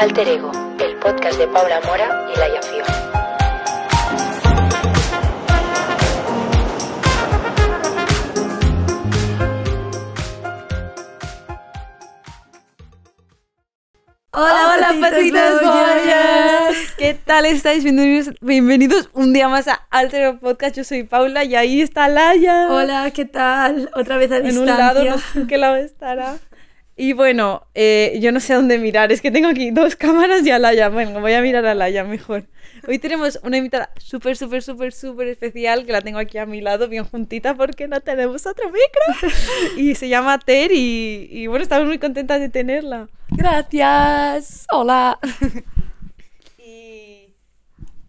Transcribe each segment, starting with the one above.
Alter Ego, el podcast de Paula Mora y Laia Fio. Hola, Hola, patitas bollas. ¿Qué tal estáis? Bienvenidos, bienvenidos un día más a Alter Ego Podcast. Yo soy Paula y ahí está Laia. Hola, ¿qué tal? Otra vez a En un distancia. lado, no sé en qué lado estará. Y bueno, eh, yo no sé a dónde mirar. Es que tengo aquí dos cámaras y a Laia. Bueno, voy a mirar a Laia mejor. Hoy tenemos una invitada súper, súper, súper, súper especial que la tengo aquí a mi lado, bien juntita, porque no tenemos otro micro. Y se llama Ter y, y bueno, estamos muy contentas de tenerla. Gracias. Hola. Y,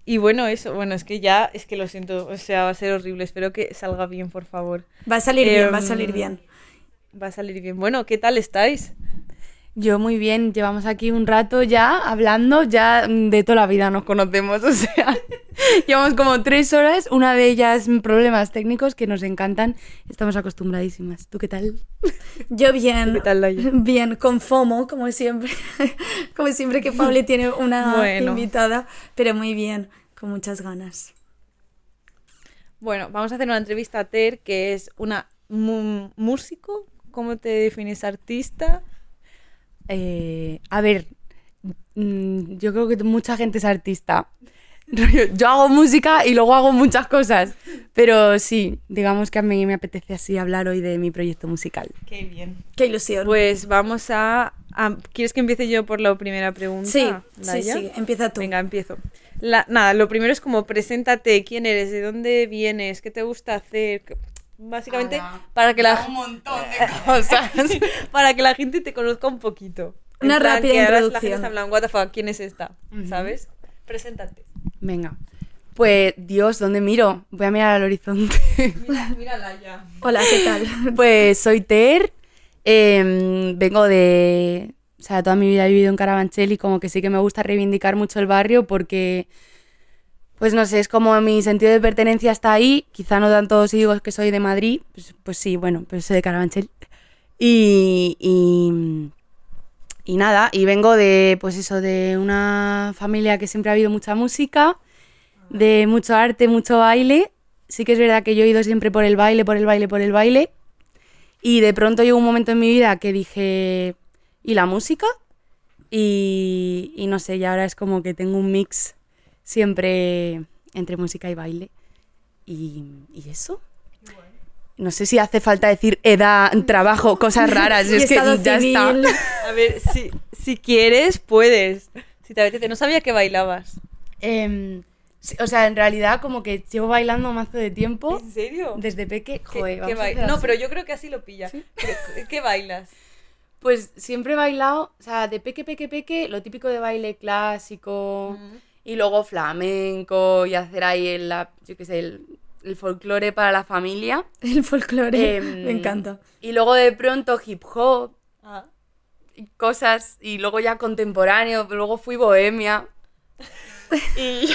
y bueno, eso, bueno, es que ya, es que lo siento, o sea, va a ser horrible. Espero que salga bien, por favor. Va a salir bien, va a Em, salir bien. Va a salir bien. Bueno, ¿qué tal estáis? Yo muy bien, llevamos aquí un rato ya hablando, ya de toda la vida nos conocemos, o sea, llevamos como tres horas, una de ellas problemas técnicos que nos encantan, estamos acostumbradísimas. ¿Tú qué tal? Yo bien. ¿Qué tal, Laia? Bien, con FOMO, como siempre. como siempre que Pauli tiene una Bueno. invitada, pero muy bien, con muchas ganas. Bueno, vamos a hacer una entrevista a Ter, que es una mu- músico. ¿Cómo te defines? ¿Artista? Eh, a ver, mm, yo creo que mucha gente es artista. Yo hago música y luego hago muchas cosas, pero sí, digamos que a mí me apetece así hablar hoy de mi proyecto musical. Qué bien. Qué ilusión. Pues vamos a, a- ¿Quieres que empiece yo por la primera pregunta? sí, sí, sí, empieza tú. Venga, empiezo. La- nada, lo primero es como preséntate, quién eres, de dónde vienes, qué te gusta hacer. Básicamente, Ana, para que la un montón de cosas. para que la gente te conozca un poquito. Una plan, rápida que ahora La introducción. gente está en plan, what the fuck, ¿quién es esta? ¿Sabes? Preséntate. Venga. Pues, Dios, ¿dónde miro? Voy a mirar al horizonte. Mira, mírala ya. Hola, ¿qué tal? pues soy Ter. em, vengo de. O sea, toda mi vida he vivido en Carabanchel y como que sí que me gusta reivindicar mucho el barrio porque. Pues no sé, es como mi sentido de pertenencia está ahí. Quizá no tanto si digo que soy de Madrid. Pues, pues sí, bueno, pero soy de Carabanchel. Y, y, y nada, y vengo de, pues eso, de una familia que siempre ha habido mucha música, de mucho arte, mucho baile. Sí que es verdad que yo he ido siempre por el baile, por el baile, por el baile. Y de pronto llegó un momento en mi vida que dije, ¿y la música? Y, y no sé, y ahora es como que tengo un mix siempre entre música y baile. Y, y eso. No sé si hace falta decir edad, trabajo, cosas raras. Y es que estado ya está. A ver, si, si quieres, puedes. Si te apetece. No sabía que bailabas. Em, sí, o sea, en realidad como que llevo bailando mazo de tiempo. ¿En serio? Desde peque, ¿Qué- joder, qué vamos a No, pero yo creo que así lo pilla. ¿Qué bailas? Pues siempre he bailado, o sea, de peque, peque, peque, lo típico de baile clásico y luego flamenco y hacer ahí el, la- yo qué sé, el, el folclore para la familia. El folclore. Em, Me encanta. Y luego de pronto hip hop Ah. y cosas y luego ya contemporáneo, luego fui bohemia. y,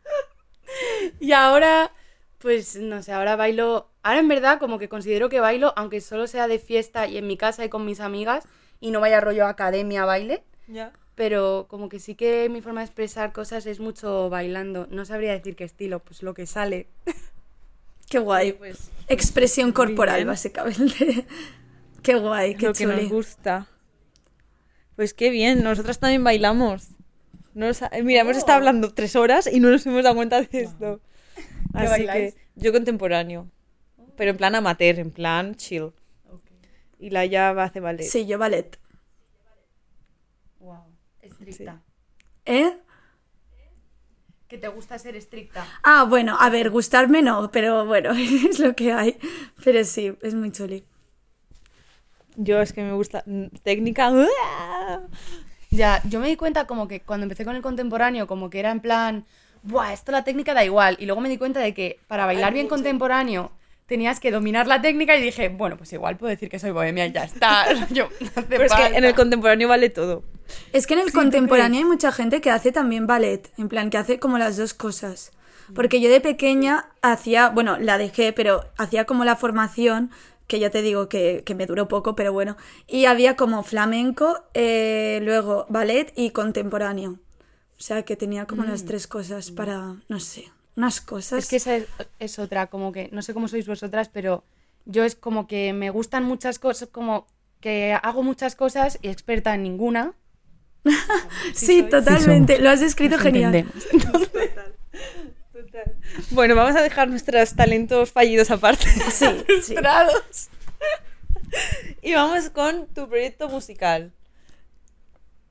y ahora, pues no sé, ahora bailo, ahora en verdad como que considero que bailo, aunque solo sea de fiesta y en mi casa y con mis amigas y no vaya rollo academia baile, Ya. pero como que sí que mi forma de expresar cosas es mucho bailando. No sabría decir qué estilo, pues lo que sale. Qué guay. Pues Expresión corporal, bien. básicamente. Qué guay, qué lo que chuli. nos gusta. Pues qué bien, nosotras también bailamos. No nos Mira, hemos estado hablando tres horas y no nos hemos dado cuenta de esto. Así bailáis? que yo contemporáneo, pero en plan amateur, en plan chill. Y la ya va a hacer ballet. Sí, yo ballet. Estricta. ¿Eh? Que te gusta ser estricta. Ah, bueno, a ver, gustarme no, pero bueno, es lo que hay. Pero sí, es muy chuli. Yo es que me gusta mm, técnica. Ya, yo me di cuenta como que cuando empecé con el contemporáneo, como que era en plan, buah, esto la técnica da igual. Y luego me di cuenta de que para bailar bien contemporáneo tenías que dominar la técnica y dije, bueno, pues igual puedo decir que soy bohemia y ya está. Yo, no Pero es que en el contemporáneo vale todo. Es que en el contemporáneo hay mucha gente que hace también ballet, en plan que hace como las dos cosas. Porque yo de pequeña hacía, bueno, la dejé, pero hacía como la formación que ya te digo que, que me duró poco, pero bueno. Y había como flamenco, eh, luego ballet y contemporáneo. O sea que tenía como las tres cosas para, no sé, unas cosas. Es que esa es, es otra, como que, no sé cómo sois vosotras, pero yo es como que me gustan muchas cosas, como que hago muchas cosas y experta en ninguna. sí, totalmente. Lo has escrito Nos genial. entendemos. Bueno, vamos a dejar nuestros talentos fallidos aparte. Sí, sí. Frustrados. y vamos con tu proyecto musical.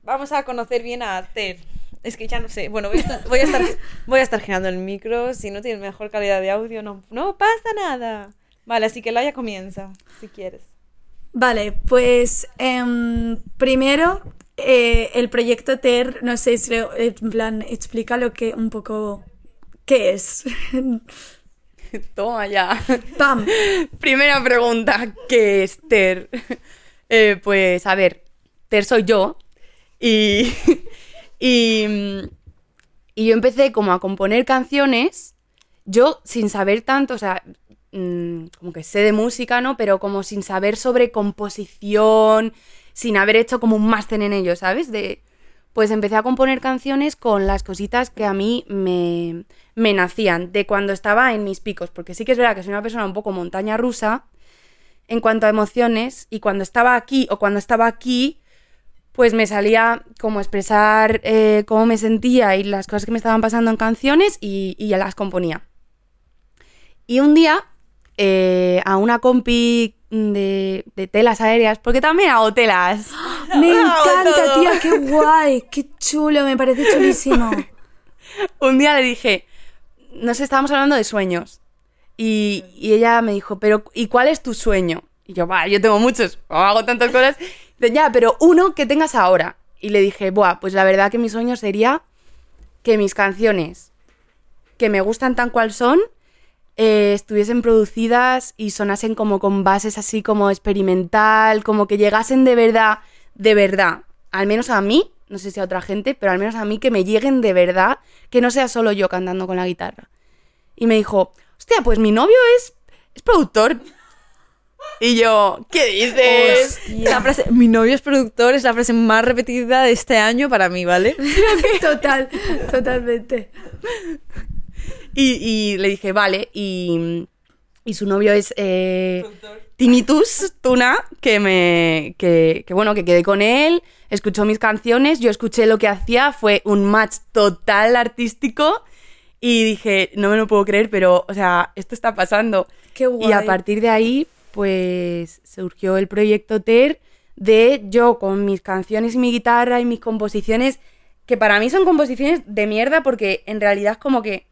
Vamos a conocer bien a Ter. Es que ya no sé. Bueno, voy a estar, voy a estar, voy a estar girando el micro. Si no tienes mejor calidad de audio, no, no pasa nada. Vale, así que Laia comienza, si quieres. Vale, pues em, primero eh, el proyecto TER, no sé si lo- en plan explica lo que un poco qué es. Toma ya. Pam. Primera pregunta, ¿qué es Ter? Eh, pues a ver, Ter soy yo y, y, y yo empecé como a componer canciones, yo sin saber tanto, o sea, mm, como que sé de música, ¿no? Pero como sin saber sobre composición, sin haber hecho como un máster en ello, ¿sabes? De, pues empecé a componer canciones con las cositas que a mí me, me nacían, de cuando estaba en mis picos, porque sí que es verdad que soy una persona un poco montaña rusa en cuanto a emociones, y cuando estaba aquí o cuando estaba aquí, pues me salía como expresar eh, cómo me sentía y las cosas que me estaban pasando en canciones y, y ya las componía. Y un día, eh, a una compi de, de telas aéreas, porque también hago telas. Me encanta, tía, qué guay, qué chulo, me parece chulísimo. un día le dije, no sé, estábamos hablando de sueños. Y, y ella me dijo, pero ¿y cuál es tu sueño? Y yo, va, yo tengo muchos, hago tantas cosas. Ya, pero uno que tengas ahora. Y le dije, buah, pues la verdad que mi sueño sería que mis canciones, que me gustan tan cual son, eh, estuviesen producidas y sonasen como con bases así como experimental, como que llegasen de verdad, de verdad, al menos a mí, no sé si a otra gente, pero al menos a mí que me lleguen de verdad, que no sea solo yo cantando con la guitarra. Y me dijo, hostia, pues mi novio es, es productor. Y yo, ¿qué dices? La frase, mi novio es productor, es la frase más repetida de este año para mí, ¿vale? Total, totalmente. Y, y le dije, vale, y, y su novio es eh, Tinnitus Tuna, que me. Que, que bueno, que quedé con él, escuchó mis canciones, yo escuché lo que hacía, fue un match total artístico. Y dije, no me lo puedo creer, pero, o sea, esto está pasando. Qué guay. Y a partir de ahí, pues surgió el proyecto TER de yo con mis canciones y mi guitarra y mis composiciones, que para mí son composiciones de mierda porque en realidad es como que...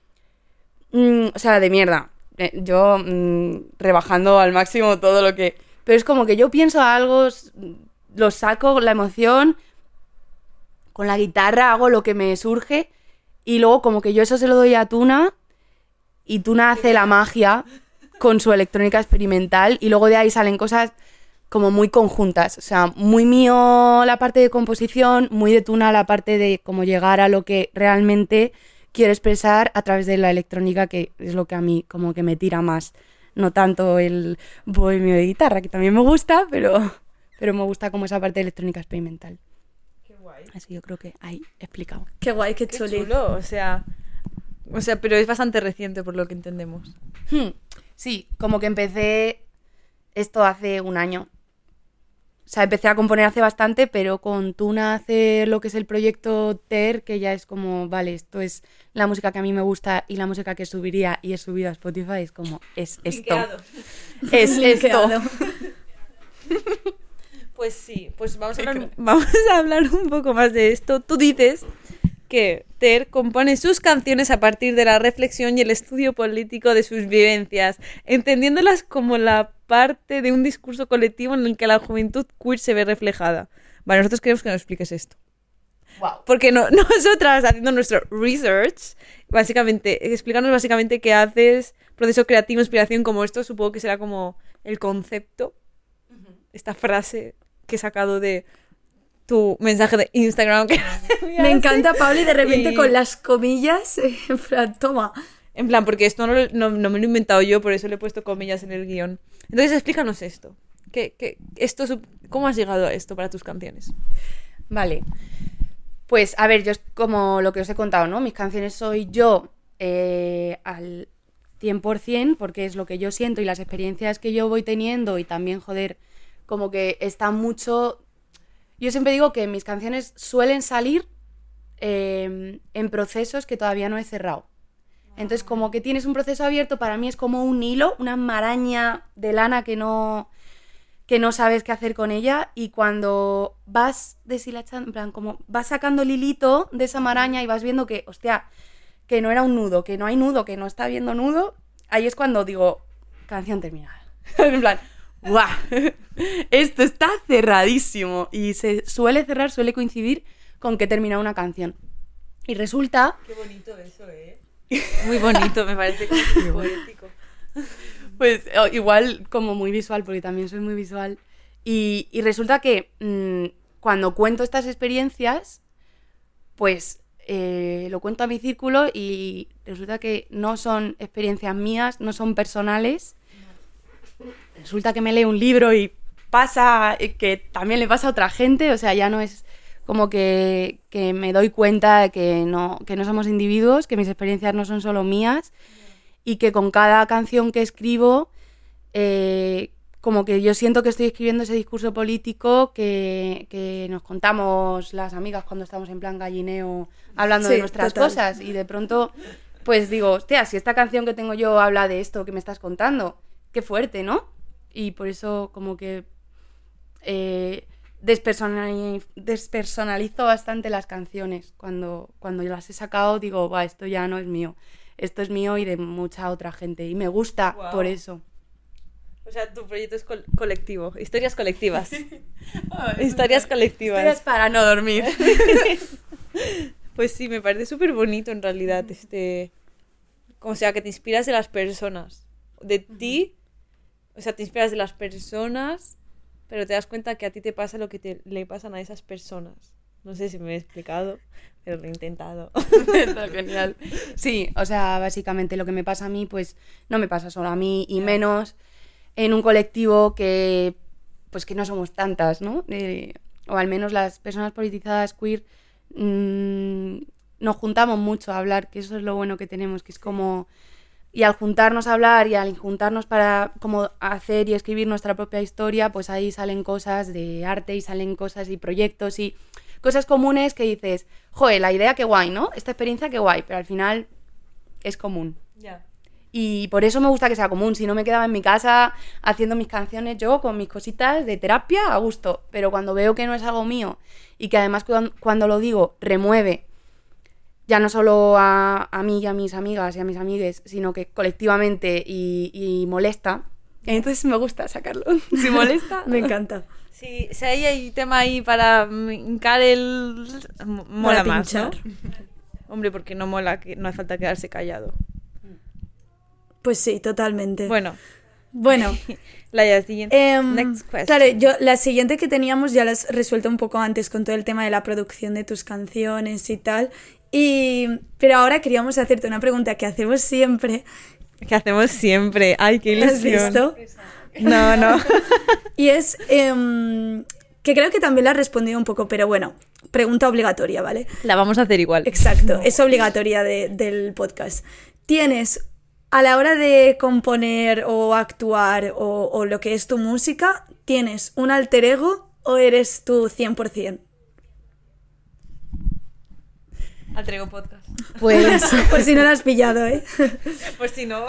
mm, o sea, de mierda. Eh, Yo mm, rebajando al máximo todo lo que... Pero es como que yo pienso algo, lo saco, la emoción, con la guitarra hago lo que me surge y luego como que yo eso se lo doy a Tuna y Tuna hace la magia con su electrónica experimental y luego de ahí salen cosas como muy conjuntas, o sea, muy mío la parte de composición, muy de Tuna la parte de cómo llegar a lo que realmente quiero expresar a través de la electrónica, que es lo que a mí como que me tira más, no tanto el bohemio de guitarra, que también me gusta, pero, pero me gusta como esa parte de electrónica experimental. Así yo creo que ahí he explicado. Qué guay, qué, Qué chulo, o sea... O sea, pero es bastante reciente por lo que entendemos. Hmm, Sí, como que empecé esto hace un año. O sea, empecé a componer hace bastante, pero con Tuna hacer lo que es el proyecto TER, que ya es como, vale, esto es la música que a mí me gusta y la música que subiría y he subido a Spotify, es como, es esto. Es esto. Pues sí, pues vamos a, hablar, vamos a hablar un poco más de esto. Tú dices que Ter compone sus canciones a partir de la reflexión y el estudio político de sus vivencias, entendiéndolas como la parte de un discurso colectivo en el que la juventud queer se ve reflejada. Vale, nosotros queremos que nos expliques esto. Porque no, nosotras, haciendo nuestro research, básicamente, explícanos básicamente qué haces, proceso creativo, inspiración, como esto, supongo que será como el concepto, esta frase que he sacado de tu mensaje de Instagram. que Me encanta, Pablo, y de repente Y- con las comillas, en plan, toma. En plan, porque esto no, no- no me lo he inventado yo, por eso le he puesto comillas en el guion. Entonces, explícanos esto. ¿Qué, qué- esto ¿Cómo has llegado a esto para tus canciones? Vale. Pues a ver, yo es como lo que os he contado, ¿no? Mis canciones soy yo eh, al 100% porque es lo que yo siento y las experiencias que yo voy teniendo y también, joder, como que está mucho... Yo siempre digo que mis canciones suelen salir eh, en procesos que todavía no he cerrado. Entonces, como que tienes un proceso abierto, para mí es como un hilo, una maraña de lana que no, que no sabes qué hacer con ella y cuando vas deshilachando, en plan, como vas sacando el hilito de esa maraña y vas viendo que, hostia, que no era un nudo, que no hay nudo, que no está viendo nudo, ahí es cuando digo, canción terminada. en plan, ¡guau! Esto está cerradísimo y se suele cerrar, suele coincidir con que termina una canción. Y resulta Qué bonito eso, ¿eh? Muy bonito, me parece muy poético. Pues o- igual como muy visual, porque también soy muy visual. Y, y resulta que mm, cuando cuento estas experiencias, pues eh, lo cuento a mi círculo y resulta que no son experiencias mías, no son personales. Resulta que me leo un libro y pasa, eh, que también le pasa a otra gente, o sea, ya no es como que, que me doy cuenta de que no, que no somos individuos, que mis experiencias no son solo mías y que con cada canción que escribo, eh, como que yo siento que estoy escribiendo ese discurso político que, que nos contamos las amigas cuando estamos en plan gallineo hablando de nuestras total. cosas y de pronto pues digo, hostia, si esta canción que tengo yo habla de esto que me estás contando, qué fuerte, ¿no? Y por eso como que eh, despersonali- despersonalizo bastante las canciones. Cuando, cuando las he sacado digo, va, esto ya no es mío. Esto es mío y de mucha otra gente. Y me gusta por eso. O sea, tu proyecto es col- colectivo, historias colectivas. historias colectivas. Historias para no dormir. Pues sí, me parece súper bonito en realidad. Este. O sea, que te inspiras de las personas. De ti. O sea, te inspiras de las personas, pero te das cuenta que a ti te pasa lo que te, le pasan a esas personas. No sé si me he explicado, pero lo he intentado. Está genial. Sí, o sea, básicamente lo que me pasa a mí, pues no me pasa solo a mí y menos en un colectivo que, pues que no somos tantas, ¿no? Eh, o al menos las personas politizadas queer mm, nos juntamos mucho a hablar, que eso es lo bueno que tenemos, que es como y al juntarnos a hablar y al juntarnos para como hacer y escribir nuestra propia historia, pues ahí salen cosas de arte y salen cosas y proyectos y cosas comunes que dices, joder, la idea qué guay, ¿no? Esta experiencia qué guay, pero al final es común. Ya. Y por eso me gusta que sea común. Si no me quedaba en mi casa haciendo mis canciones yo con mis cositas de terapia a gusto. Pero cuando veo que no es algo mío y que además cuan- cuando lo digo remueve ya no solo a, a mí y a mis amigas y a mis amigues, sino que colectivamente y, y molesta, entonces me gusta sacarlo. Si molesta, Me encanta. Sí, si ahí hay tema ahí para hincar el... Mola Para más, ¿no? Hombre, porque no mola, que no hace falta quedarse callado. Pues sí, totalmente. Bueno, Bueno, la siguiente. Em, Next question. Claro, yo la siguiente que teníamos ya la has resuelto un poco antes con todo el tema de la producción de tus canciones y tal. Y pero ahora queríamos hacerte una pregunta que hacemos siempre. Que hacemos siempre. Ay, qué ¿Has ilusión. visto? No, no. Y es em, que creo que también la has respondido un poco, pero bueno, pregunta obligatoria, ¿vale? La vamos a hacer igual. Exacto, es obligatoria de- del podcast. ¿Tienes, a la hora de componer o actuar o, o lo que es tu música, tienes un alter ego o eres tú 100%? Atrego podcast. pues Por si no lo has pillado, ¿eh? Pues si no.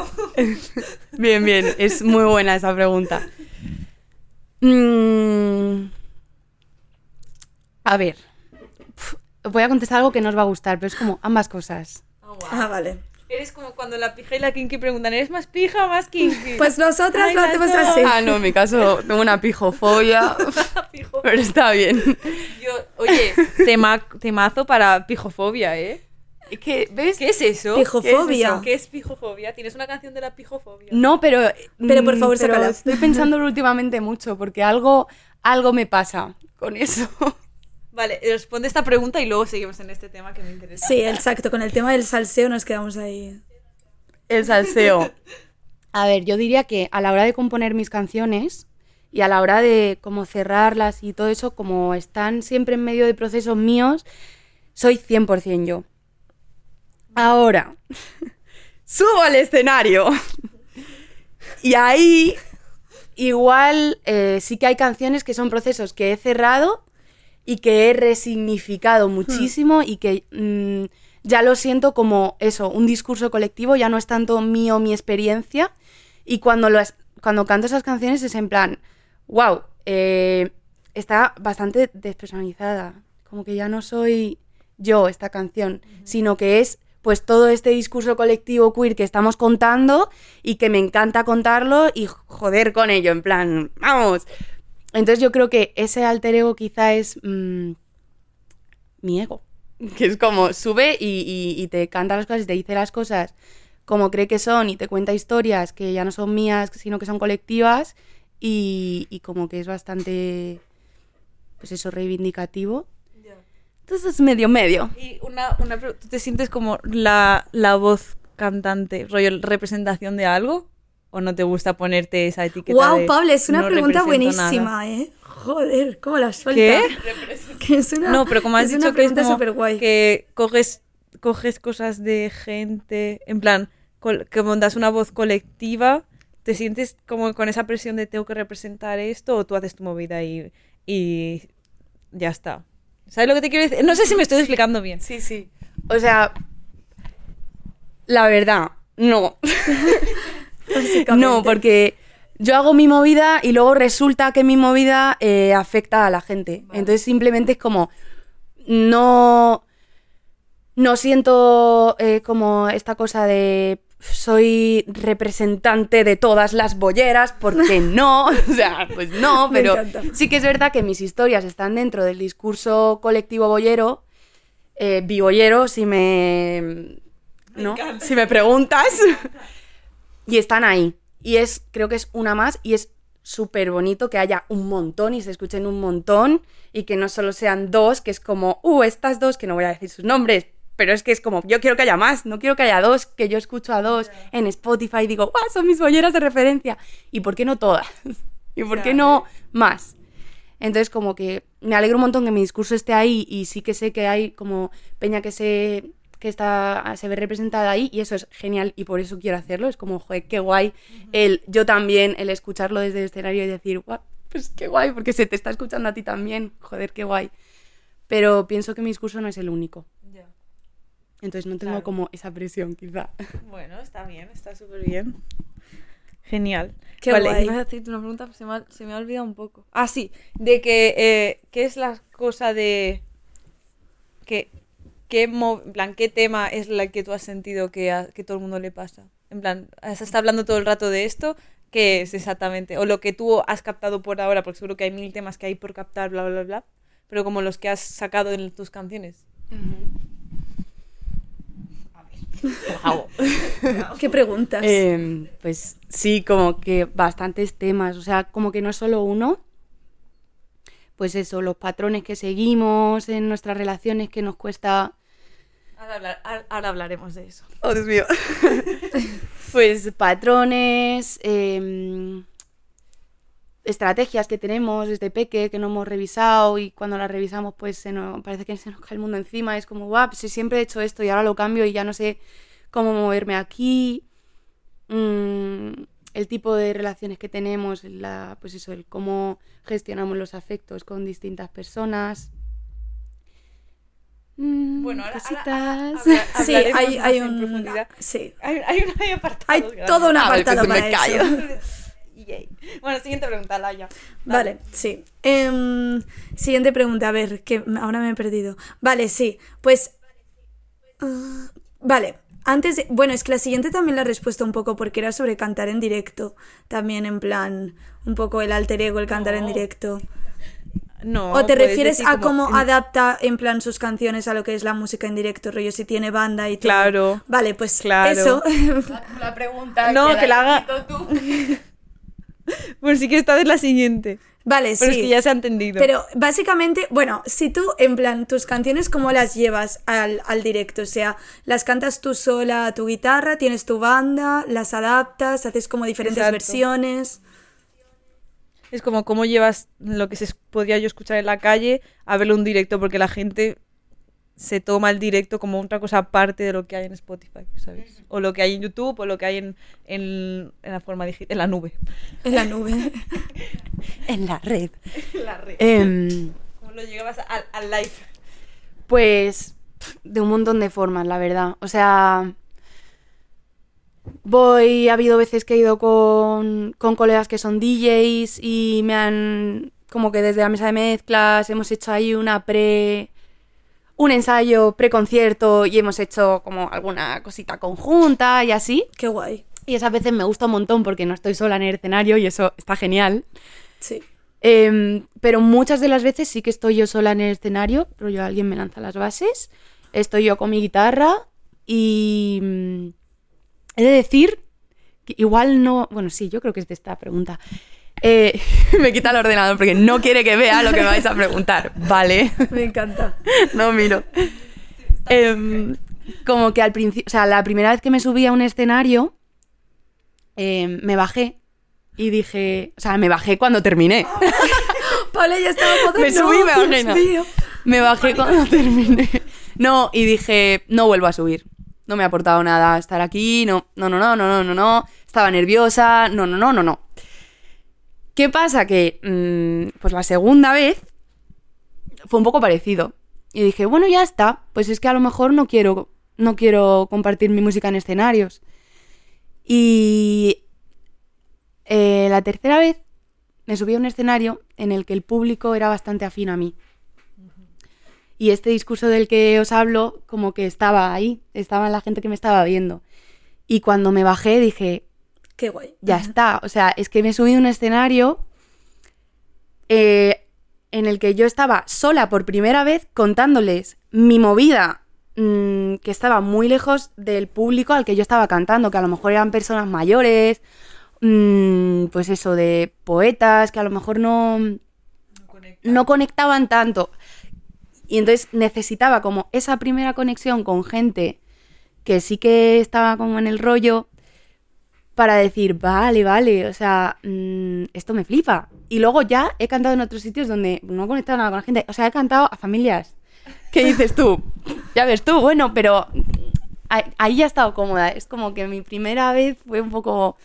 bien, bien, es muy buena esa pregunta. Mm, a ver, Uf, voy a contestar algo que no os va a gustar, pero es como ambas cosas. Ah, vale. Eres como cuando la pija y la kinky preguntan, ¿eres más pija o más kinky? Pues nosotras Ay, lo hacemos dos. así. Ah, no, en mi caso tengo una pijofobia, Pijo- pero está bien. Yo, oye, tema, temazo para pijofobia, ¿eh? Que, ¿ves? ¿Qué es eso? Pijofobia. ¿Qué es, eso? ¿Qué es pijofobia? ¿Tienes una canción de la pijofobia? No, pero. Pero por mm, favor, sácala. Estoy pensándolo últimamente mucho, porque algo, algo me pasa con eso. Vale, responde esta pregunta y luego seguimos en este tema que me interesa. Sí, exacto. Con el tema del salseo nos quedamos ahí. el salseo. A ver, yo diría que a la hora de componer mis canciones y a la hora de como cerrarlas y todo eso, como están siempre en medio de procesos míos, soy 100% yo. Ahora, subo al escenario y ahí igual eh, sí que hay canciones que son procesos que he cerrado y que he resignificado muchísimo y que mm, ya lo siento como eso, un discurso colectivo, ya no es tanto mío mi experiencia. Y cuando, lo es- cuando canto esas canciones es en plan, wow, está bastante despersonalizada. Como que ya no soy yo esta canción, sino que es pues todo este discurso colectivo queer que estamos contando y que me encanta contarlo y joder con ello, en plan, vamos. Entonces yo creo que ese alter ego quizá es mm, mi ego, que es como sube y, y- y te canta las cosas y te dice las cosas como cree que son y te cuenta historias que ya no son mías, sino que son colectivas y, y como que es bastante, pues eso, reivindicativo. Entonces es medio medio. Y una, una ¿tú te sientes como la, la voz cantante, rollo representación de algo? ¿O no te gusta ponerte esa etiqueta? Wow, de Pablo, es una no pregunta represento nada"? buenísima, ¿eh? Joder, ¿cómo la suelta? ¿Qué? Que es una, No, pero como has es dicho una que es como guay. que coges, coges cosas de gente, en plan, col- que montas una voz colectiva, ¿te sientes como con esa presión de tengo que representar esto o tú haces tu movida y, y ya está? ¿Sabes lo que te quiero decir? No sé si me estoy explicando bien. Sí, sí. O sea, la verdad, no. No, porque yo hago mi movida y luego resulta que mi movida eh, afecta a la gente. Entonces simplemente es como, no, no siento eh, como esta cosa de soy representante de todas las bolleras, porque no, o sea, pues no, Me pero sí que es verdad que mis historias están dentro del discurso colectivo bollero, eh, bibollero, si me, ¿no? si me preguntas, y están ahí. Y es, creo que es una más y es súper bonito que haya un montón y se escuchen un montón y que no solo sean dos, que es como, uh, estas dos, que no voy a decir sus nombres, pero es que es como, yo quiero que haya más, no quiero que haya dos, que yo escucho a dos en Spotify y digo, ¡guau! Son mis bolleras de referencia. ¿Y por qué no todas? ¿Y por qué no más? Entonces, como que me alegro un montón que mi discurso esté ahí y sí que sé que hay como peña que se que está se ve representada ahí y eso es genial y por eso quiero hacerlo. Es como, joder, qué guay. El yo también, el escucharlo desde el escenario y decir, guau, pues qué guay, porque se te está escuchando a ti también. Joder, qué guay. Pero pienso que mi discurso no es el único. Entonces no tengo Claro. como esa presión, quizá. Bueno, está bien, está súper bien. Genial. Qué vale, guay. ibas a hacerte una pregunta, se me, ha, se me ha olvidado un poco. Ah, sí, de que, eh, ¿qué es la cosa de... que, qué, mo- en plan, qué tema es la que tú has sentido que, a, que todo el mundo le pasa? En plan, has estado hablando todo el rato de esto, ¿qué es exactamente? O lo que tú has captado por ahora, porque seguro que hay mil temas que hay por captar, bla, bla, bla, pero como los que has sacado en tus canciones. ¿Qué preguntas? Em, pues sí, como que bastantes temas, o sea, como que no es solo uno. Pues eso, los patrones que seguimos en nuestras relaciones que nos cuesta... Ahora, hablar- ahora- ahora hablaremos de eso. Oh, Dios mío. pues patrones, em, estrategias que tenemos desde peque que no hemos revisado y cuando las revisamos pues se nos, parece que se nos cae el mundo encima. Es como, guau, pues si siempre he hecho esto y ahora lo cambio y ya no sé cómo moverme aquí. Mm, el tipo de relaciones que tenemos, la, pues eso, el cómo gestionamos los afectos con distintas personas. Mm, Bueno, ahora- ahora- sí, hay, hay en un... profundidad. Sí. Hay, hay, un- hay apartados Hay grandes. todo un A ver, apartado pues me para callo. eso. Bueno, siguiente pregunta, Laia. Vale, sí. Em, siguiente pregunta, a ver, que ahora me he perdido. Vale, sí. Pues. ah, vale. Antes de- Bueno, es que la siguiente también la he respuesto un poco porque era sobre cantar en directo. También en plan. Un poco el alter ego, el cantar en directo. No. ¿O te refieres a como cómo en- adapta en plan sus canciones a lo que es la música en directo, rollo si tiene banda y todo? Claro. Vale, pues Claro. eso. La pregunta No, que la haga- tú. Pues sí que esta es la siguiente. Vale, Pero sí. es que ya se ha entendido. Pero básicamente, bueno, si tú, en plan, tus canciones, ¿cómo las llevas al, al directo? O sea, ¿las cantas tú sola a tu guitarra? ¿Tienes tu banda? ¿Las adaptas? ¿Haces como diferentes Exacto. versiones? Es como cómo llevas lo que se podría yo escuchar en la calle a verlo en directo, porque la gente se toma el directo como otra cosa aparte de lo que hay en Spotify, ¿sabes? O lo que hay en YouTube, o lo que hay en, en, en la forma digital, en la nube. En la nube. En la red. La red. Em, ¿Cómo lo llevas al, al live? Pues de un montón de formas, la verdad. O sea, voy, ha habido veces que he ido con, con colegas que son DJs y me han, como que desde la mesa de mezclas hemos hecho ahí una pre, un ensayo pre-concierto y hemos hecho como alguna cosita conjunta y así. Qué guay. Y esas veces me gusta un montón porque no estoy sola en el escenario y eso está genial. Sí. Em, pero muchas de las veces sí que estoy yo sola en el escenario, pero yo alguien me lanza las bases, estoy yo con mi guitarra y mm, he de decir que igual no, bueno sí, yo creo que es de esta pregunta. Eh, me quita el ordenador porque no quiere que vea lo que me vais a preguntar, vale, Me encanta. no miro. Em, como que al principio, o sea, la primera vez que me subí a un escenario, em, me bajé y dije, o sea, me bajé cuando terminé. Paula ya estaba. Me subí y me bajé, no. Me bajé cuando terminé. No, y dije, no vuelvo a subir no me ha aportado nada estar aquí, no, no, no, no, no, no, no, estaba nerviosa, no, no, no, no, no. ¿Qué pasa? Que pues la segunda vez fue un poco parecido. Y dije, bueno, ya está, pues es que a lo mejor no quiero, no quiero compartir mi música en escenarios. Y la tercera vez me subí a un escenario en el que el público era bastante afín a mí. Y este discurso del que os hablo, como que estaba ahí, estaba la gente que me estaba viendo. Y cuando me bajé dije, Qué guay. ya está. O sea, es que me he subido a un escenario eh, en el que yo estaba sola por primera vez contándoles mi movida, mm, que estaba muy lejos del público al que yo estaba cantando, que a lo mejor eran personas mayores, mm, pues eso, de poetas, que a lo mejor no, no conectaban tanto. Y entonces necesitaba como esa primera conexión con gente que sí que estaba como en el rollo para decir, vale, vale, o sea, mm, esto me flipa. Y luego ya he cantado en otros sitios donde no he conectado nada con la gente. O sea, he cantado a familias. ¿Qué dices tú? Ya ves tú, bueno, pero ahí, ya he estado cómoda. Es como que mi primera vez fue un poco...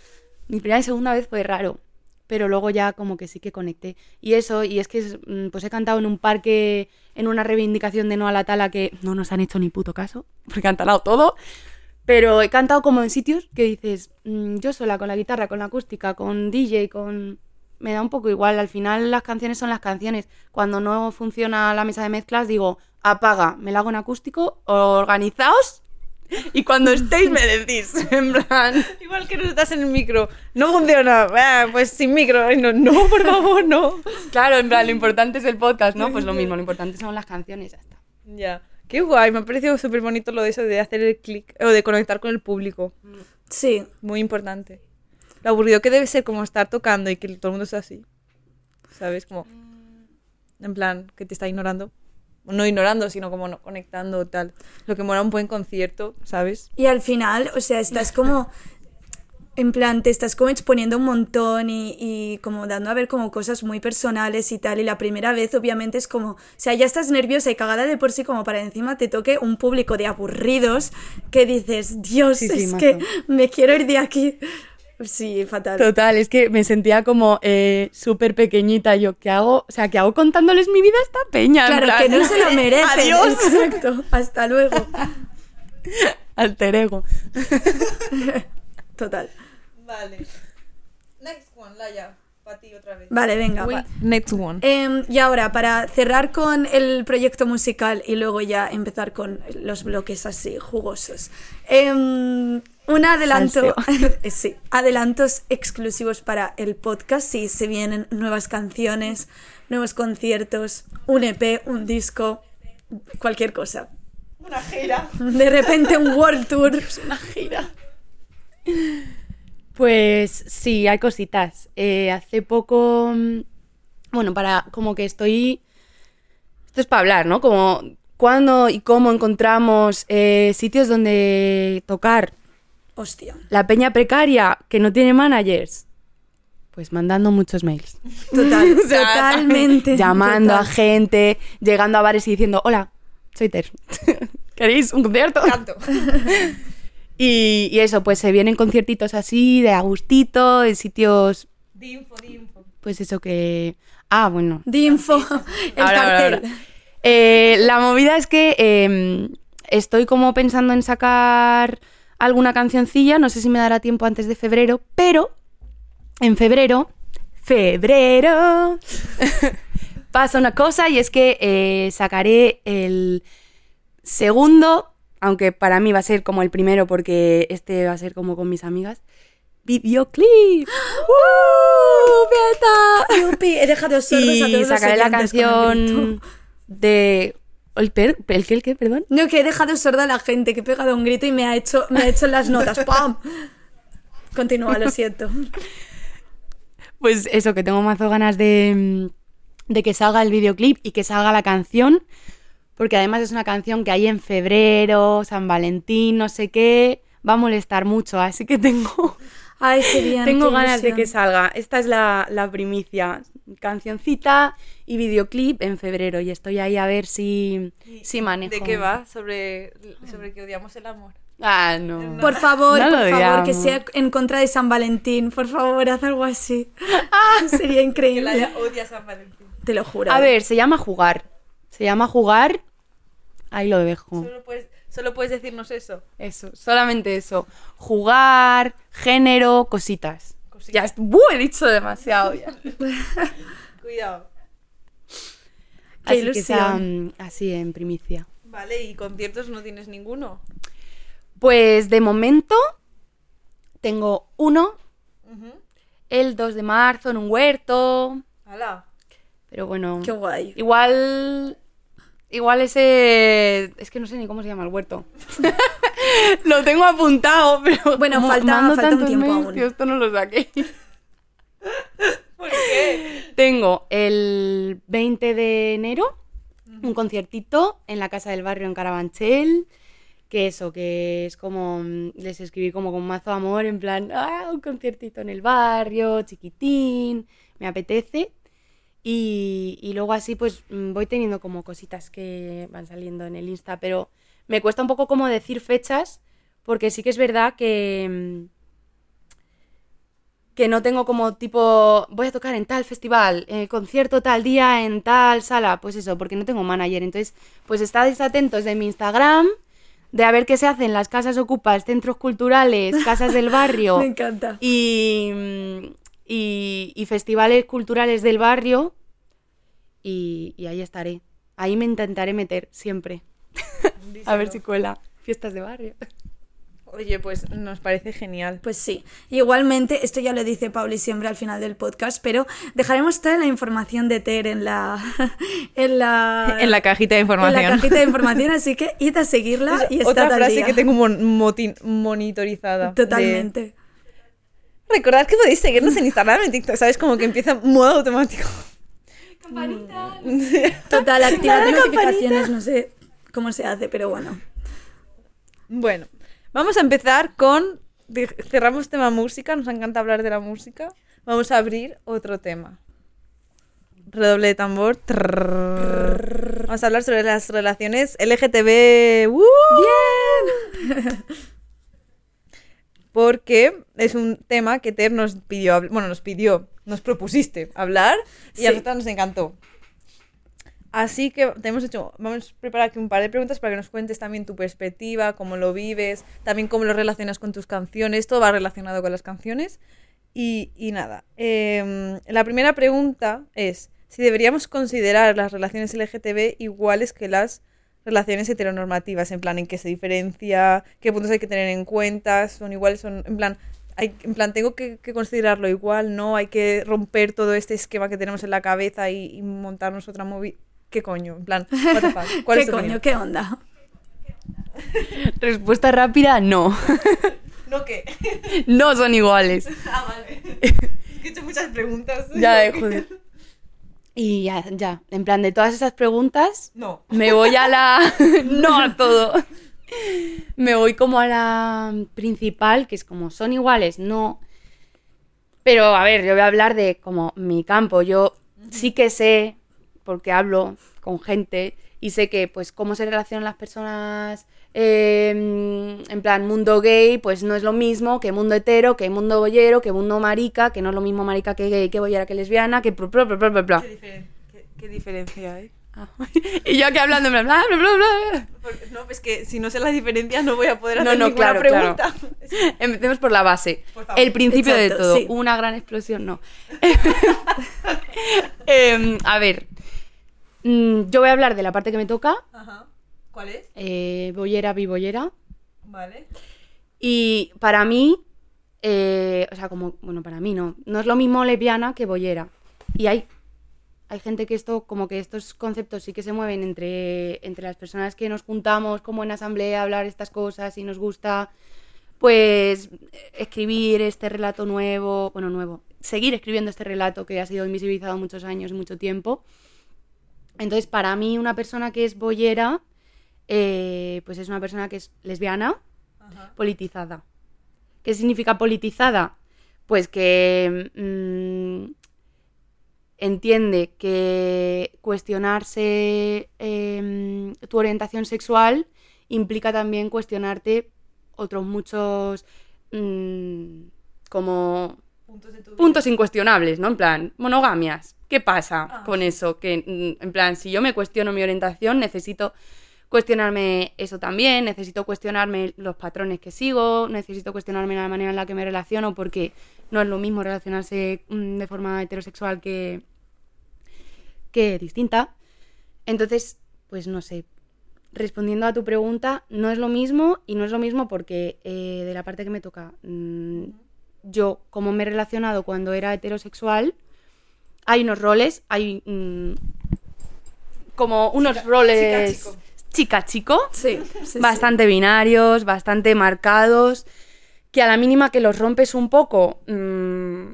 Mi primera y segunda vez fue raro. Pero luego ya como que sí que conecté. Y eso, y es que mm, pues he cantado en un parque, en una reivindicación de no a la tala que no nos han hecho ni puto caso, porque han talado todo. Pero he cantado como en sitios que dices, mm, yo sola, con la guitarra, con la acústica, con DJ, con... Me da un poco igual, al final las canciones son las canciones. Cuando no funciona la mesa de mezclas, digo, apaga, me la hago en acústico, organizaos y cuando estéis me decís, en plan... Igual que no estás en el micro. No funciona. Ah, pues sin micro. No, no, por favor, no. Claro, en plan, lo importante es el podcast, ¿no? Pues lo mismo, lo importante son las canciones, ya está. Ya. Qué guay. Me ha parecido súper bonito lo de eso de hacer el clic o de conectar con el público. Sí. Muy importante. Lo aburrido que debe ser como estar tocando y que todo el mundo está así. ¿Sabes? Como. En plan, que te está ignorando. No ignorando, sino como no conectando tal. Lo que mola un buen concierto, ¿sabes? Y al final, o sea, estás como. En plan, te estás como exponiendo un montón y, y como dando a ver como cosas muy personales y tal. Y la primera vez, obviamente, es como. O sea, ya estás nerviosa y cagada de por sí, como para encima te toque un público de aburridos que dices, Dios, Sí, sí, es que me quiero ir de aquí. Sí, fatal. Total, es que me sentía como eh, súper pequeñita. Yo, ¿qué hago? O sea, ¿qué hago contándoles mi vida a esta peña? Claro, plan, que no se lo merecen. Adiós. Exacto. Hasta luego. Alter ego. Total. Vale. Next one, Laia. Para ti otra vez. Vale, venga. va. Next one. Em, y ahora, para cerrar con el proyecto musical y luego ya empezar con los bloques así jugosos. Em, un adelanto, sí, adelantos exclusivos para el podcast. Sí, se vienen nuevas canciones, nuevos conciertos, un EP, un disco, cualquier cosa. Una gira. De repente un world tour. Una gira. Pues sí, hay cositas. Eh, hace poco, mm, bueno, para como que estoy... Esto es para hablar, ¿no? Como cuándo y cómo encontramos eh, sitios donde tocar Hostia. la peña precaria que no tiene managers. Pues mandando muchos mails. Total, totalmente. llamando a gente, llegando a bares y diciendo, hola, soy Ter. ¿Queréis un concierto? Canto. Y, y eso, pues se vienen conciertitos así, de agustito, en sitios, Di info, di info. pues eso que... Ah, bueno. Di info, el Ahora, ahora, cartel. ahora. Eh, la movida es que eh, estoy como pensando en sacar alguna cancioncilla, no sé si me dará tiempo antes de febrero, pero en febrero, febrero, pasa una cosa y es que eh, sacaré el segundo, aunque para mí va a ser como el primero porque este va a ser como con mis amigas, videoclip. ¡Uh! ¡Fiesta! Yupi, he dejado sordos a Y todos los sacaré la canción de... ¿El, per- ¿El qué? ¿El qué? Perdón. No, que he dejado sorda a la gente, que he pegado un grito y me ha hecho, me ha hecho las notas. ¡Pam! Continúa, lo siento. Pues eso, que tengo mazo ganas de, de que salga el videoclip y que salga la canción. Porque además es una canción que hay en febrero, San Valentín, no sé qué. Va a molestar mucho, así que tengo, Ay, qué bien. tengo qué ganas de que salga. Esta es la, la primicia. Cancioncita y videoclip en febrero. Y estoy ahí a ver si, si manejo. ¿De qué va? Sobre, sobre que odiamos el amor. Ah, no. Por favor, No por favor, que sea en contra de San Valentín. Por favor, haz algo así. Sería Que increíble. Odia San Valentín. Te lo juro. A ver, se llama jugar. Se llama jugar. Ahí lo dejo. Solo puedes, solo puedes decirnos eso. Eso, solamente eso. Jugar, género, cositas. Ya, est- ¡buh! he dicho demasiado ya. Cuidado. Qué así que ilusión. sea, mm, así en primicia. Vale, ¿y conciertos no tienes ninguno? Pues de momento tengo uno, el 2 de marzo en un huerto. Hala. Pero bueno, Qué guay. igual. Igual ese. Es que no sé ni cómo se llama el huerto. lo tengo apuntado, pero. Bueno, falta- falta un tiempo aún. tío, esto no lo saqué. ¿Por qué? Tengo el 20 de enero un conciertito en la Casa del Barrio en Carabanchel. Que eso, que es como. mm, Les escribí como con mazo de amor, en plan, ah, un conciertito en el barrio, chiquitín, me apetece. Y, y luego así, pues mm, voy teniendo como cositas que van saliendo en el Insta, pero me cuesta un poco como decir fechas, porque sí que es verdad que. mm, que no tengo como tipo, voy a tocar en tal festival, eh, concierto tal día en tal sala, pues eso, porque no tengo manager. Entonces, pues estáis atentos de mi Instagram, de a ver qué se hace en las casas ocupas, centros culturales, casas del barrio Me encanta. y, mm, y, y festivales culturales del barrio. Y, y ahí estaré. Ahí me intentaré meter siempre. a ver si cuela. Fiestas de barrio. Oye, pues nos parece genial. Pues sí. Igualmente, esto ya lo dice Pauli siempre al final del podcast, pero dejaremos toda la información de Ter en la en la En la cajita de en la información. cajita de información, así que id a seguirla y Otra estad al frase día. que tengo mon- motin- monitorizada. de- Totalmente. Recordad que podéis seguirnos en Instagram, en TikTok, ¿sabes? Como que empieza en modo automático. Total, activar Dale a la notificaciones, no sé cómo se hace, pero bueno. Bueno, vamos a empezar con... Cerramos tema música, nos encanta hablar de la música. Vamos a abrir otro tema. Redoble de tambor. Vamos a hablar sobre las relaciones LGTB. ¡Woo! ¡Bien! Porque es un tema que Ter nos pidió, bueno, nos pidió, nos propusiste hablar y a Sí. nosotros nos encantó. Así que te hemos hecho, vamos a preparar aquí un par de preguntas para que nos cuentes también tu perspectiva, cómo lo vives, también cómo lo relacionas con tus canciones, todo va relacionado con las canciones. Y, y nada, em, la primera pregunta es si deberíamos considerar las relaciones LGTB iguales que las relaciones heteronormativas, en plan, en qué se diferencia, qué puntos hay que tener en cuenta, son iguales, son, en plan, hay, en plan, tengo que, que considerarlo igual, ¿no? Hay que romper todo este esquema que tenemos en la cabeza y, y montarnos otra movie. ¿Qué coño? En plan, what the fuck? ¿Cuál ¿Qué es tu coño? opinión? ¿Qué onda? Respuesta rápida, no. ¿No qué? no son iguales. ah, vale. es que he hecho muchas preguntas. Ya, eh, joder. Y ya, ya, en plan de todas esas preguntas, No. me voy a la... no a todo. Me voy como a la principal, que es como, ¿son iguales? No. Pero, a ver, yo voy a hablar de como mi campo. Yo sí que sé, porque hablo con gente, y sé que, pues, cómo se relacionan las personas eh, en plan mundo gay, pues no es lo mismo que mundo hetero, que mundo bollero, que mundo marica, que no es lo mismo marica que gay, que bollera, que lesbiana, que... bla, bla, bla, bla, bla. ¿Qué, diferen- qué- qué diferencia hay? Ah, y yo aquí hablando bla, bla, bla, bla. No, es que si no sé la diferencia no voy a poder No, hacer no, ninguna claro, pregunta. Empecemos por la base. Por favor. El principio de Exacto, todo. sí. Una gran explosión, no. Em, a ver. mm, yo voy a hablar de la parte que me toca. Ajá. ¿Cuál es? Eh, bollera, bibollera. Vale. Y para mí, eh, o sea, como, bueno, para mí no. No es lo mismo lesbiana que bollera. Y hay, hay gente que esto, como que estos conceptos sí que se mueven entre, entre las personas que nos juntamos como en asamblea a hablar estas cosas y nos gusta, pues, escribir este relato nuevo, bueno, nuevo, seguir escribiendo este relato que ha sido invisibilizado muchos años y mucho tiempo. Entonces, para mí, una persona que es bollera, eh, pues es una persona que es lesbiana, Ajá. politizada. ¿Qué significa politizada? Pues que mm, entiende que cuestionarse em, tu orientación sexual implica también cuestionarte otros muchos mm, como Puntos de tu vida. puntos incuestionables, ¿no? En plan, monogamias. ¿Qué pasa Ah. con eso? Que, mm, en plan, si yo me cuestiono mi orientación, necesito cuestionarme eso también, necesito cuestionarme los patrones que sigo, necesito cuestionarme la manera en la que me relaciono, porque no es lo mismo relacionarse mm, de forma heterosexual que, que distinta. Entonces, pues no sé, respondiendo a tu pregunta, no es lo mismo y no es lo mismo porque eh, de la parte que me toca, mm, yo como me he relacionado cuando era heterosexual, hay unos roles, hay mm, como unos roles chica-chico. Chica-chico, Sí, sí, sí. bastante binarios, bastante marcados, que a la mínima que los rompes un poco, mm,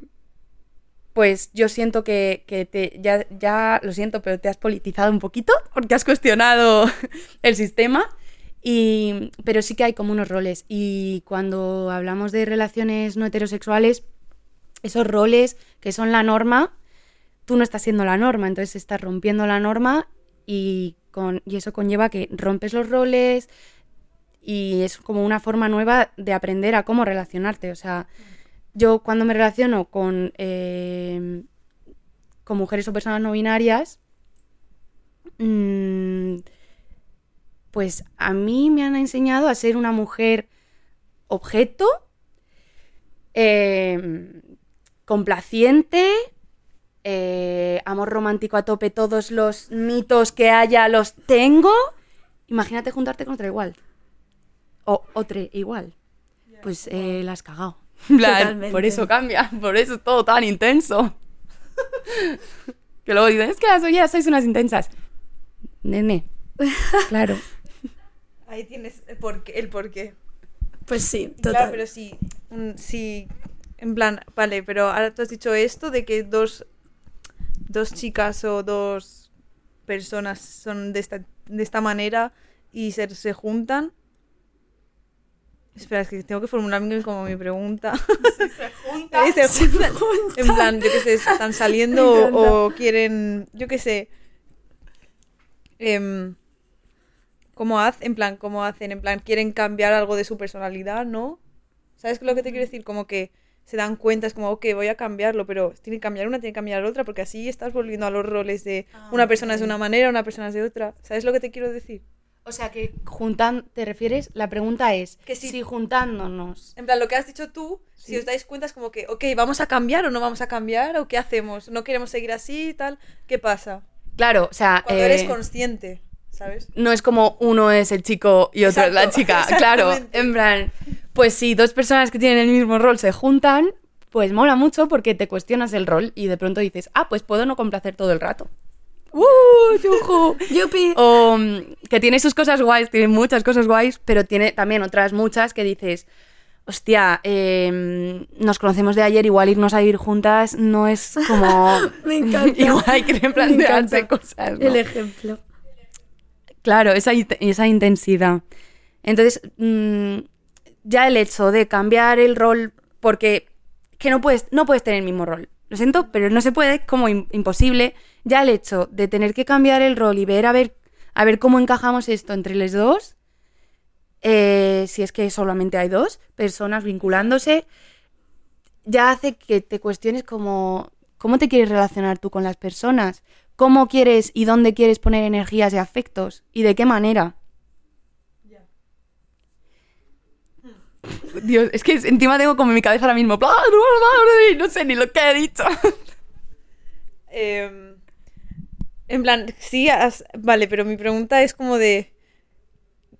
pues yo siento que, que te, ya, ya, lo siento, pero te has politizado un poquito, porque has cuestionado el sistema, y, pero sí que hay como unos roles. Y cuando hablamos de relaciones no heterosexuales, esos roles que son la norma, tú no estás siendo la norma, entonces estás rompiendo la norma y, con, y eso conlleva que rompes los roles y es como una forma nueva de aprender a cómo relacionarte. O sea, yo cuando me relaciono con, eh, con mujeres o personas no binarias, mm, pues a mí me han enseñado a ser una mujer objeto, eh, complaciente, eh, amor romántico a tope, todos los mitos que haya los tengo. Imagínate juntarte con otra igual. O otra igual. Pues eh, la has cagado. Plan. Por eso cambia, por eso es todo tan intenso. que luego dicen, es que las olleras sois unas intensas. Nene, claro. Ahí tienes el porqué. El porqué. Pues sí, total. Claro, pero sí, sí, en plan, vale, pero ahora tú has dicho esto de que dos, dos chicas o dos personas son de esta, de esta manera y se, se juntan. Espera, es que tengo que formularme como mi pregunta. Eh, se juntan. En plan, yo qué sé, están saliendo o quieren, yo qué sé. em, ¿Cómo hacen? En plan, ¿cómo hacen? En plan, quieren cambiar algo de su personalidad, ¿no? ¿Sabes lo que te quiero decir? Como que se dan cuenta, es como, ok, voy a cambiarlo, pero tiene que cambiar una, tiene que cambiar otra, porque así estás volviendo a los roles de una persona es de una manera, una persona es de otra. ¿Sabes lo que te quiero decir? O sea que juntan, ¿te refieres? La pregunta es, Que sí. si juntándonos En plan, lo que has dicho tú, si os dais cuenta es como que, ok, ¿vamos a cambiar o no vamos a cambiar? ¿O qué hacemos? ¿No queremos seguir así y tal? ¿Qué pasa? Claro, o sea, Cuando eh, eres consciente, ¿sabes? no es como uno es el chico y otro es la chica. Claro, en plan, pues si dos personas que tienen el mismo rol se juntan, pues mola mucho porque te cuestionas el rol y de pronto dices, ah, pues puedo no complacer todo el rato. ¡Uh, yujú! Yupi. O mm, que tiene sus cosas guays, tiene muchas cosas guays, pero tiene también otras muchas que dices, hostia, eh, nos conocemos de ayer, igual irnos a vivir juntas no es como... Me encanta. igual hay que encanta cosas. ¿no? El ejemplo. Claro, esa, int- esa intensidad. Entonces, mm, ya el hecho de cambiar el rol, porque que no puedes, no puedes tener el mismo rol. Lo siento, pero no se puede, es como im- imposible. Ya el hecho de tener que cambiar el rol y ver a ver, a ver cómo encajamos esto entre los dos, eh, si es que solamente hay dos personas vinculándose, ya hace que te cuestiones como cómo te quieres relacionar tú con las personas, cómo quieres y dónde quieres poner energías y afectos y de qué manera. Dios, es que encima tengo como en mi cabeza ahora mismo, no sé ni lo que he dicho. Em, en plan, sí, has- vale, pero mi pregunta es como de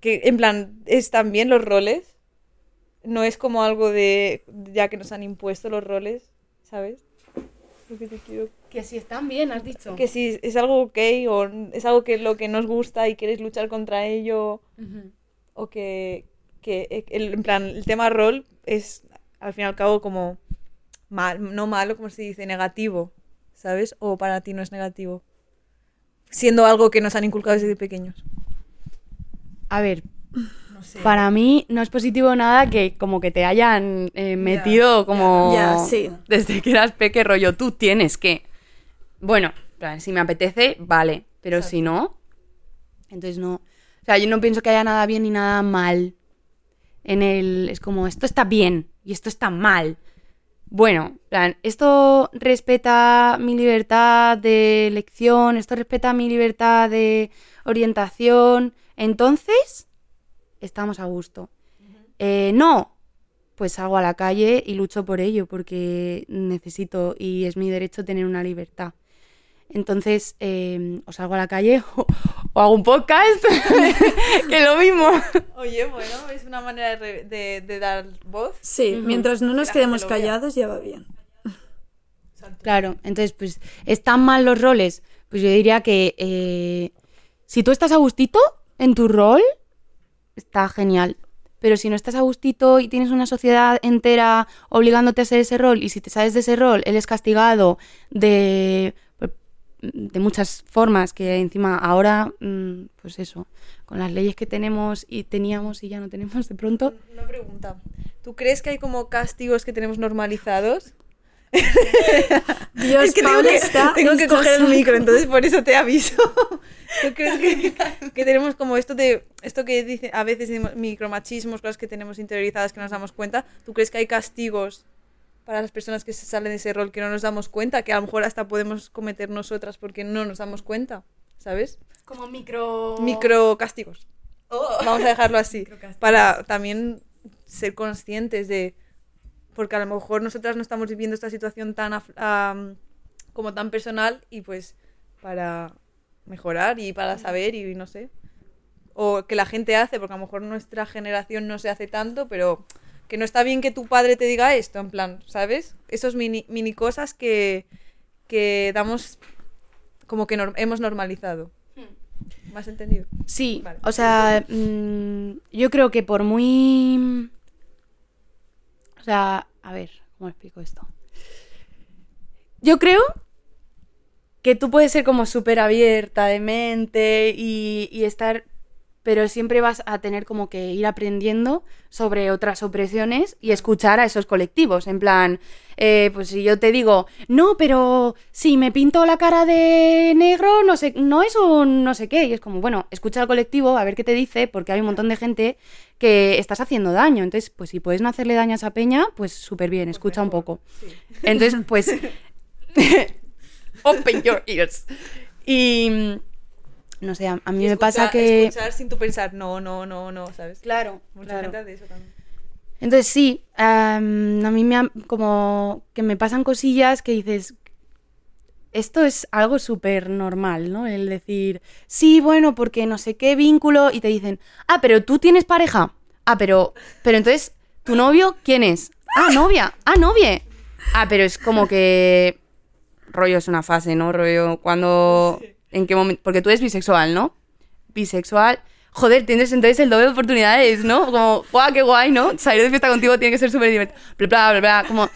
que en plan, ¿están bien los roles? No es como algo de ya que nos han impuesto los roles, ¿sabes? Lo que te quiero. Que si están bien, has dicho. que si es algo ok o es algo que lo que nos gusta y quieres luchar contra ello. O que, que eh, el, en plan el tema rol es al fin y al cabo como mal, no malo como se dice negativo ¿sabes? o para ti no es negativo. Siendo algo que nos han inculcado desde pequeños. A ver, para mí no es positivo nada que como que te hayan eh, metido como Ya, sí. desde que eras peque rollo, tú tienes que. Bueno, si me apetece, vale, pero si no, entonces no. O sea, yo no pienso que haya nada bien ni nada mal. En el es como esto está bien y esto está mal. Bueno, en plan, esto respeta mi libertad de elección, esto respeta mi libertad de orientación. Entonces, estamos a gusto. Eh, no, pues salgo a la calle y lucho por ello, porque necesito y es mi derecho tener una libertad. Entonces, eh, o salgo a la calle o, o hago un podcast, que lo mismo. oye bueno es una manera de, re- de- de dar voz Sí, mientras no nos quedemos callados ya va bien. Claro, entonces, pues, ¿están mal los roles? Pues yo diría que eh, si tú estás a gustito en tu rol, está genial. Pero si no estás a gustito y tienes una sociedad entera obligándote a hacer ese rol, y si te sales de ese rol, él es castigado de, de muchas formas, que encima ahora, mm, pues eso, con las leyes que tenemos y teníamos y ya no tenemos de pronto, una pregunta ¿tú crees que hay como castigos que tenemos normalizados? Dios, es que tengo Paula que, está tengo que coger el micro, entonces por eso te aviso. ¿Tú crees que, que tenemos como esto de esto que dice a veces micromachismos, cosas que tenemos interiorizadas que no nos damos cuenta? ¿Tú crees que hay castigos para las personas que se salen de ese rol que no nos damos cuenta, que a lo mejor hasta podemos cometer nosotras porque no nos damos cuenta, ¿sabes? como micro... Micro castigos. Vamos a dejarlo así. Para también ser conscientes de. Porque a lo mejor nosotras no estamos viviendo esta situación tan am, como tan personal y pues para mejorar y para saber y no sé. O que la gente hace, porque a lo mejor nuestra generación no se hace tanto, pero que no está bien que tu padre te diga esto, en plan, ¿sabes? Esos mini, mini cosas que, que damos como que hemos normalizado. ¿Me has entendido? Sí, Vale. o sea, mm, yo creo que por muy... O sea, a ver, ¿cómo explico esto? Yo creo que tú puedes ser como súper abierta de mente y, y estar... Pero siempre vas a tener como que ir aprendiendo sobre otras opresiones y escuchar a esos colectivos. En plan, eh, pues si yo te digo, no, pero si me pinto la cara de negro, no sé, no es un no sé qué. Y es como, bueno, escucha al colectivo a ver qué te dice, porque hay un montón de gente que estás haciendo daño. Entonces, pues si puedes no hacerle daño a esa peña, pues súper bien, escucha un poco. Entonces, pues. Open your ears. Y. No sé, a, a mí me pasa que. Escuchar sin tu pensar, no, no, no, no, ¿sabes? Claro, Mucha claro. gente hace eso también. Entonces sí, a mí me han- como que me pasan cosillas que dices, esto es algo súper normal, ¿no? El decir, sí, bueno, porque no sé qué vínculo y te dicen, ah, pero tú tienes pareja. Ah, pero, pero entonces, ¿tu novio quién es? Ah, novia. Ah, novie. Ah, pero es como que rollo es una fase, ¿no? Rollo cuando, en qué momento, porque tú eres bisexual, ¿no? Bisexual, joder, tienes entonces el doble de oportunidades, ¿no? Como, guau, qué guay, ¿no? Salir de fiesta contigo tiene que ser súper divertido. Bla, bla, bla, bla, como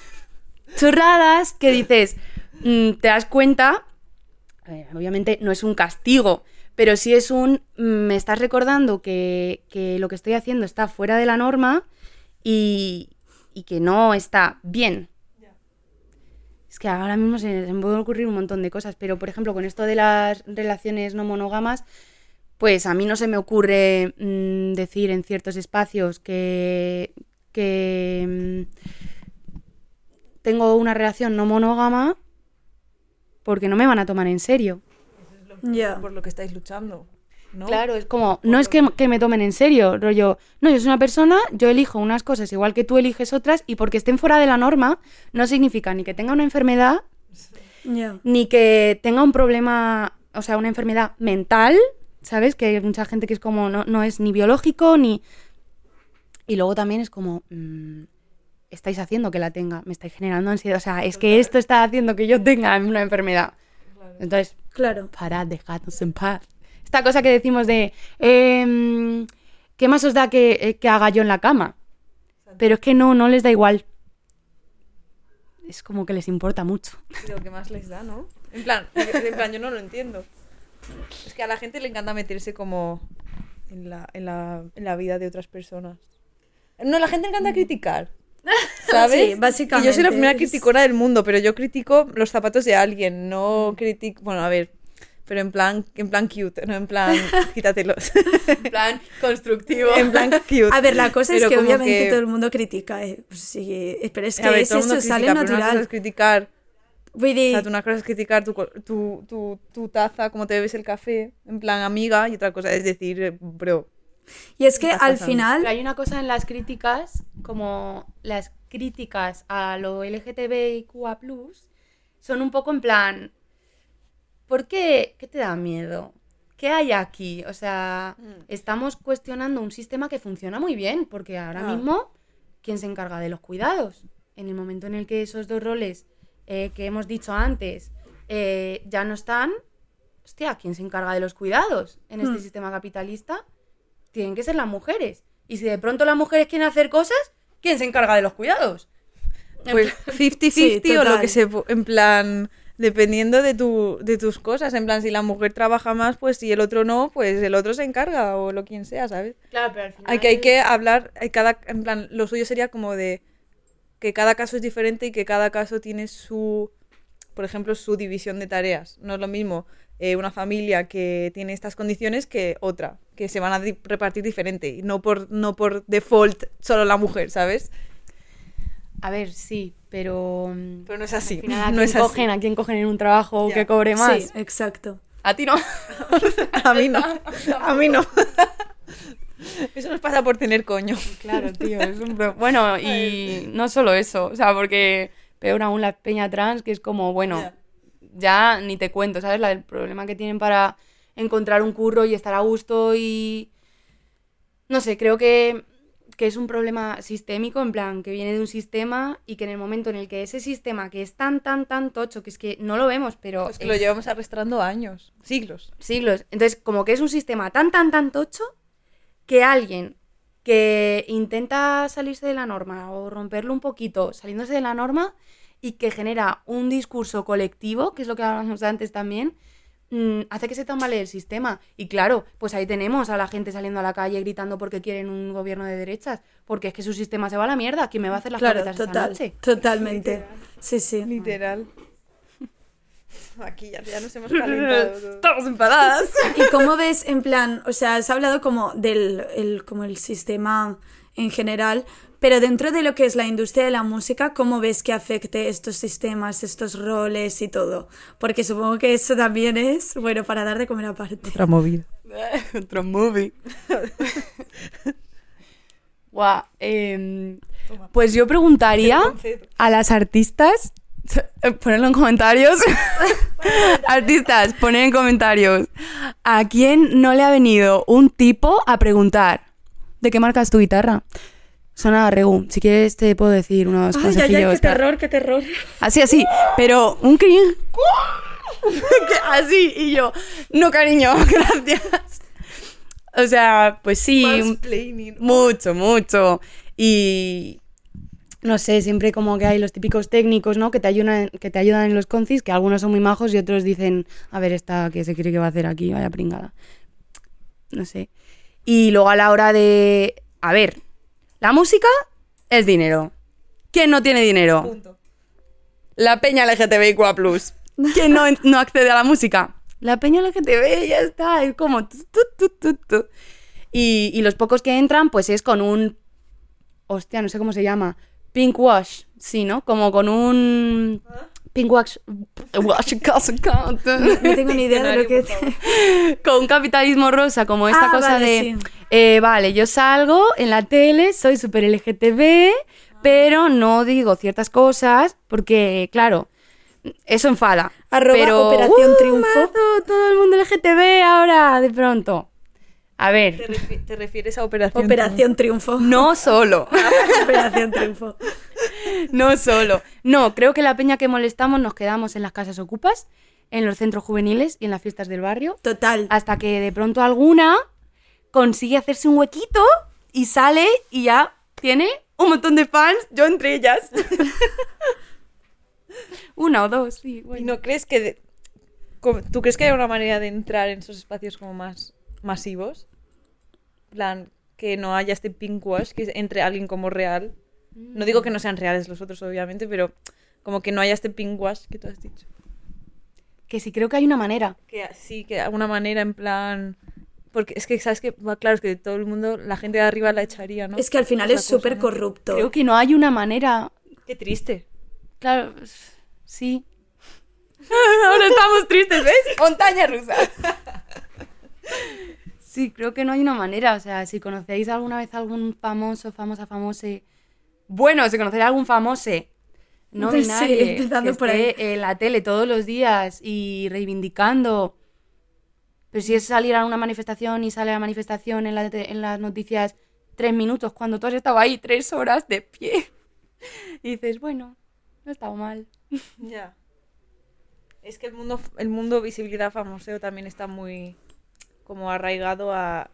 chorradas que dices, mm, te das cuenta, obviamente no es un castigo, pero sí es un, mm, me estás recordando que, que lo que estoy haciendo está fuera de la norma y, y que no está bien. Es que ahora mismo se, se me pueden ocurrir un montón de cosas, pero por ejemplo, con esto de las relaciones no monógamas, pues a mí no se me ocurre mm, decir en ciertos espacios que, que mm, tengo una relación no monógama porque no me van a tomar en serio. Ya. Por lo que estáis luchando. ¿No? Claro, es como, no es que, que me tomen en serio, rollo, no, yo soy una persona, yo elijo unas cosas igual que tú eliges otras y porque estén fuera de la norma no significa ni que tenga una enfermedad, ni que tenga un problema, o sea, una enfermedad mental, ¿sabes? Que hay mucha gente que es como, no, no es ni biológico, ni... Y luego también es como, mm, estáis haciendo que la tenga, me estáis generando ansiedad, o sea, es que esto está haciendo que yo tenga una enfermedad. Entonces, Claro. parad, dejadnos en paz. Esta cosa que decimos de, em, ¿qué más os da que, eh, que haga yo en la cama? Pero es que no, no les da igual. Es como que les importa mucho. Lo que más les da, ¿no? En plan, en plan, yo no lo entiendo. Es que a la gente le encanta meterse como en la, en la, en la vida de otras personas. No, a la gente le encanta criticar. ¿Sabes? Sí, básicamente. Y yo soy la primera criticona del mundo, pero yo critico los zapatos de alguien, no critico. Bueno, a ver, pero en plan, en plan cute, no en plan quítatelos. En plan constructivo. en plan cute. A ver, la cosa es que obviamente que- todo el mundo critica, eh, pues sí, eh, pero es que ver, es todo el mundo eso, sale critica, pero Una cosa natural. es criticar Vull O dir, sea, tú una cosa es criticar tu, tu, tu, tu taza, cómo te bebes el café, en plan amiga, y otra cosa es decir, eh, bro. y es que al final, Pero hay una cosa en las críticas, como las críticas a lo LGTBIQA+, son un poco en plan, ¿por qué? ¿Qué te da miedo? ¿Qué hay aquí? O sea, Mm. estamos cuestionando un sistema que funciona muy bien, porque ahora Ah. mismo, ¿quién se encarga de los cuidados? En el momento en el que esos dos roles eh, que hemos dicho antes eh, ya no están, hostia, ¿quién se encarga de los cuidados en este Hmm. sistema capitalista? Tienen que ser las mujeres. Y si de pronto las mujeres quieren hacer cosas, ¿quién se encarga de los cuidados? Pues 50-50 Sí, o lo que se... En plan, dependiendo de, tu, de tus cosas. En plan, si la mujer trabaja más, pues si el otro no, pues el otro se encarga o lo quien sea, ¿sabes? Claro, pero al final... Hay que, hay que hablar, hay cada, en plan, lo suyo sería como de que cada caso es diferente y que cada caso tiene su, por ejemplo, su división de tareas. No es lo mismo eh, una familia que tiene estas condiciones que otra, que se van a repartir diferente y no por, no por default solo la mujer, ¿sabes? A ver, sí, pero... mm, Pero no es así. Al final, ¿a no quién es así. cogen? ¿A quién cogen en un trabajo que cobre más? sí, exacto. A ti no. A mí no. A mí no. Eso nos pasa por tener coño. Claro, tío, es un pro- Bueno, y no solo eso, o sea, porque peor aún la peña trans, que es como, bueno, Ya. ya ni te cuento, ¿sabes? La, el problema que tienen para encontrar un curro y estar a gusto y... No sé, creo que, que es un problema sistémico, en plan, que viene de un sistema y que en el momento en el que ese sistema, que es tan, tan, tan tocho, que es que no lo vemos, pero... Es que lo llevamos arrastrando años, siglos. siglos. Entonces, como que es un sistema tan, tan, tan tocho que alguien que intenta salirse de la norma o romperlo un poquito, saliéndose de la norma y que genera un discurso colectivo, que es lo que hablábamos antes también, mm, hace que se tambalee el sistema. Y claro, pues ahí tenemos a la gente saliendo a la calle gritando porque quieren un gobierno de derechas, porque es que su sistema se va a la mierda. ¿Quién me va a hacer las Claro, croquetas esta total, noche? totalmente. Sí, sí. Literal. Aquí ya, ya nos hemos calentado. Estamos enfadadas. ¿Y cómo ves, en plan, o sea, has hablado como del el, como el sistema en general, pero dentro de lo que es la industria de la música, ¿cómo ves que afecte estos sistemas, estos roles y todo? Porque supongo que eso también es, bueno, para dar de comer aparte. Otra movida. Otro movie. Guau, em, pues yo preguntaría a las artistas, ponedlo en comentarios, artistas, poned en comentarios, ¿a quién no le ha venido un tipo a preguntar de qué marca es tu guitarra? Sona Regu, si quieres te puedo decir unos consejillos. terror, qué terror. Así, así, pero un cringe. Que así, y yo, no cariño, gracias. O sea, pues sí, Mansplaining. mucho, mucho. Y no sé, siempre como que hay los típicos técnicos, ¿no? Que te ayudan, que te ayudan en los concis, que algunos son muy majos y otros dicen, a ver, esta que se cree que va a hacer aquí, vaya pringada. No sé. Y luego a la hora de. A ver, la música es dinero. ¿Quién no tiene dinero? Punto. La peña LGTBIQA+. ¿Quién no, no accede a la música? La peña LGTB, ya está. Es como... tu, tu, tu, tu, tu. Y, y los pocos que entran, pues es con un... Hostia, no sé cómo se llama. Pink wash, sí, ¿no? Como con un... wash... wash No tengo ni idea de lo que... con un capitalismo rosa, como esta Ah, cosa vale, de, sí. eh, vale, yo salgo en la tele, soy súper LGTB, pero no digo ciertas cosas porque, claro, eso enfada. Arroba pero, Operación ¡uh, Triunfo! mazo, todo el mundo LGTB ahora, de pronto. A ¿Te, ver, refi- te refieres a Operación Operación Triunfo. no solo, Operación Triunfo. no solo. No, creo que la peña que molestamos nos quedamos en las casas ocupas, en los centros juveniles y en las fiestas del barrio. Total. hasta que de pronto alguna consigue hacerse un huequito y sale y ya tiene un montón de fans, yo entre ellas. Una o dos, sí. ¿Y no crees que... de- ¿Tú crees que hay una manera de entrar en esos espacios como más masivos? En plan, que no haya este pink wash, que entre alguien como real. No digo que no sean reales los otros, obviamente, pero como que no haya este pink wash que tú has dicho. Que sí, creo que hay una manera. Que sí, que alguna manera, en plan... Porque es que, ¿sabes qué? Va, Claro, es que todo el mundo, la gente de arriba la echaría, ¿no? Es que al final es súper ¿no? corrupto. Creo que no hay una manera. Qué triste. Claro, sí. Ahora estamos tristes, ¿ves? Montaña rusa. Sí, creo que no hay una manera. O sea, si conocéis alguna vez algún famoso, famosa, famose. Bueno, si conocéis algún famose no Sí, binario empezando que por esté en la tele todos los días y reivindicando. Pero si es salir a una manifestación y sale a la manifestación en, la te- en las noticias tres minutos cuando tú has estado ahí tres horas de pie. Y dices, bueno, no ha estado mal. Ya. Es que el mundo, el mundo visibilidad famoseo también está muy como arraigado a,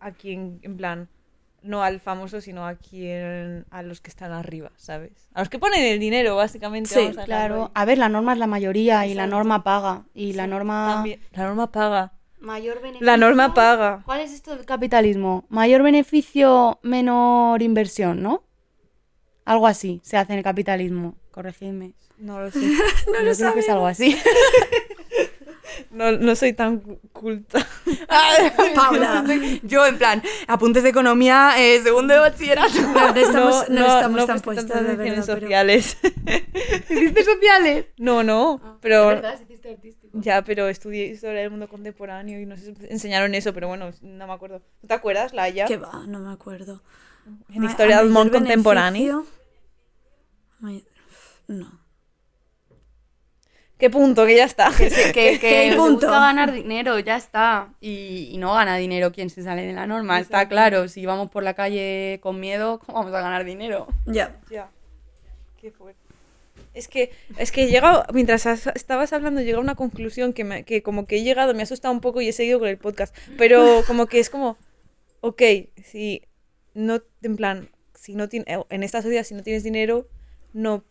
a quien, en plan, no al famoso, sino a quien, a los que están arriba, ¿sabes? A los que ponen el dinero, básicamente. Sí, vamos a Claro, a ver, la norma es la mayoría y la norma paga. Y la norma. También- La norma paga. Mayor beneficio. La norma paga. ¿Cuál es esto del capitalismo? Mayor beneficio, menor inversión, ¿no? Algo así se hace en el capitalismo. Corregidme. No lo sé. No Yo creo que es algo así. No, no soy tan cu- culta. Paula. Yo, en plan, apuntes de economía, eh, segundo de bachillerato. No, no estamos, no, estamos tan tantas de verdad. pero- sociales. ¿Hiciste sociales? No, no, pero... hiciste artístico. Ya, pero estudié historia del mundo contemporáneo y nos enseñaron eso, pero bueno, no me acuerdo. ¿No te acuerdas, Laia? ¿Qué va? No me acuerdo. En historia a del mundo contemporáneo. No. ¿Qué punto? Que ya está. Que, se- que, Que que punto. busca ganar dinero, ya está. Y, y no gana dinero quien se sale de la norma, está claro. Si vamos por la calle con miedo, ¿cómo vamos a ganar dinero? Ya. Ya. Qué fuerte. Es que, es que he llegado, mientras has- estabas hablando, he llegado a una conclusión que, me- que como que he llegado, me ha asustado un poco y he seguido con el podcast. Pero como que es como, ok, si no, en plan, si no tienes, en esta sociedad, si no tienes dinero, no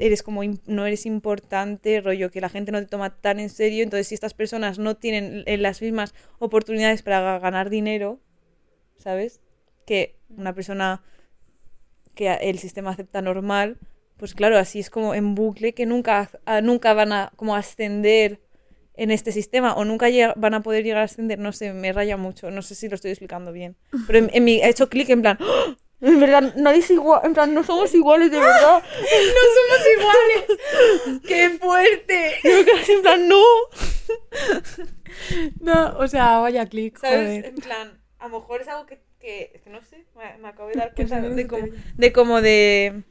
eres como, no eres importante, rollo, que la gente no te toma tan en serio. Entonces, si estas personas no tienen eh, las mismas oportunidades para ga- ganar dinero, ¿sabes? Que una persona que el sistema acepta normal, pues claro, así es como en bucle que nunca, a- nunca van a como ascender en este sistema o nunca van a poder llegar a ascender, no sé, me raya mucho, no sé si lo estoy explicando bien, pero en, mi, he hecho clic en plan, ¡Ah! En verdad, nadie es igual, en plan, no somos iguales de verdad, ¡No somos iguales! ¡Qué fuerte! en plan, no, No, o sea, vaya clic, ¿sabes? joder. En plan, a lo mejor es algo que, que, es que no sé, me, me acabo de dar Que cuenta de te- de como de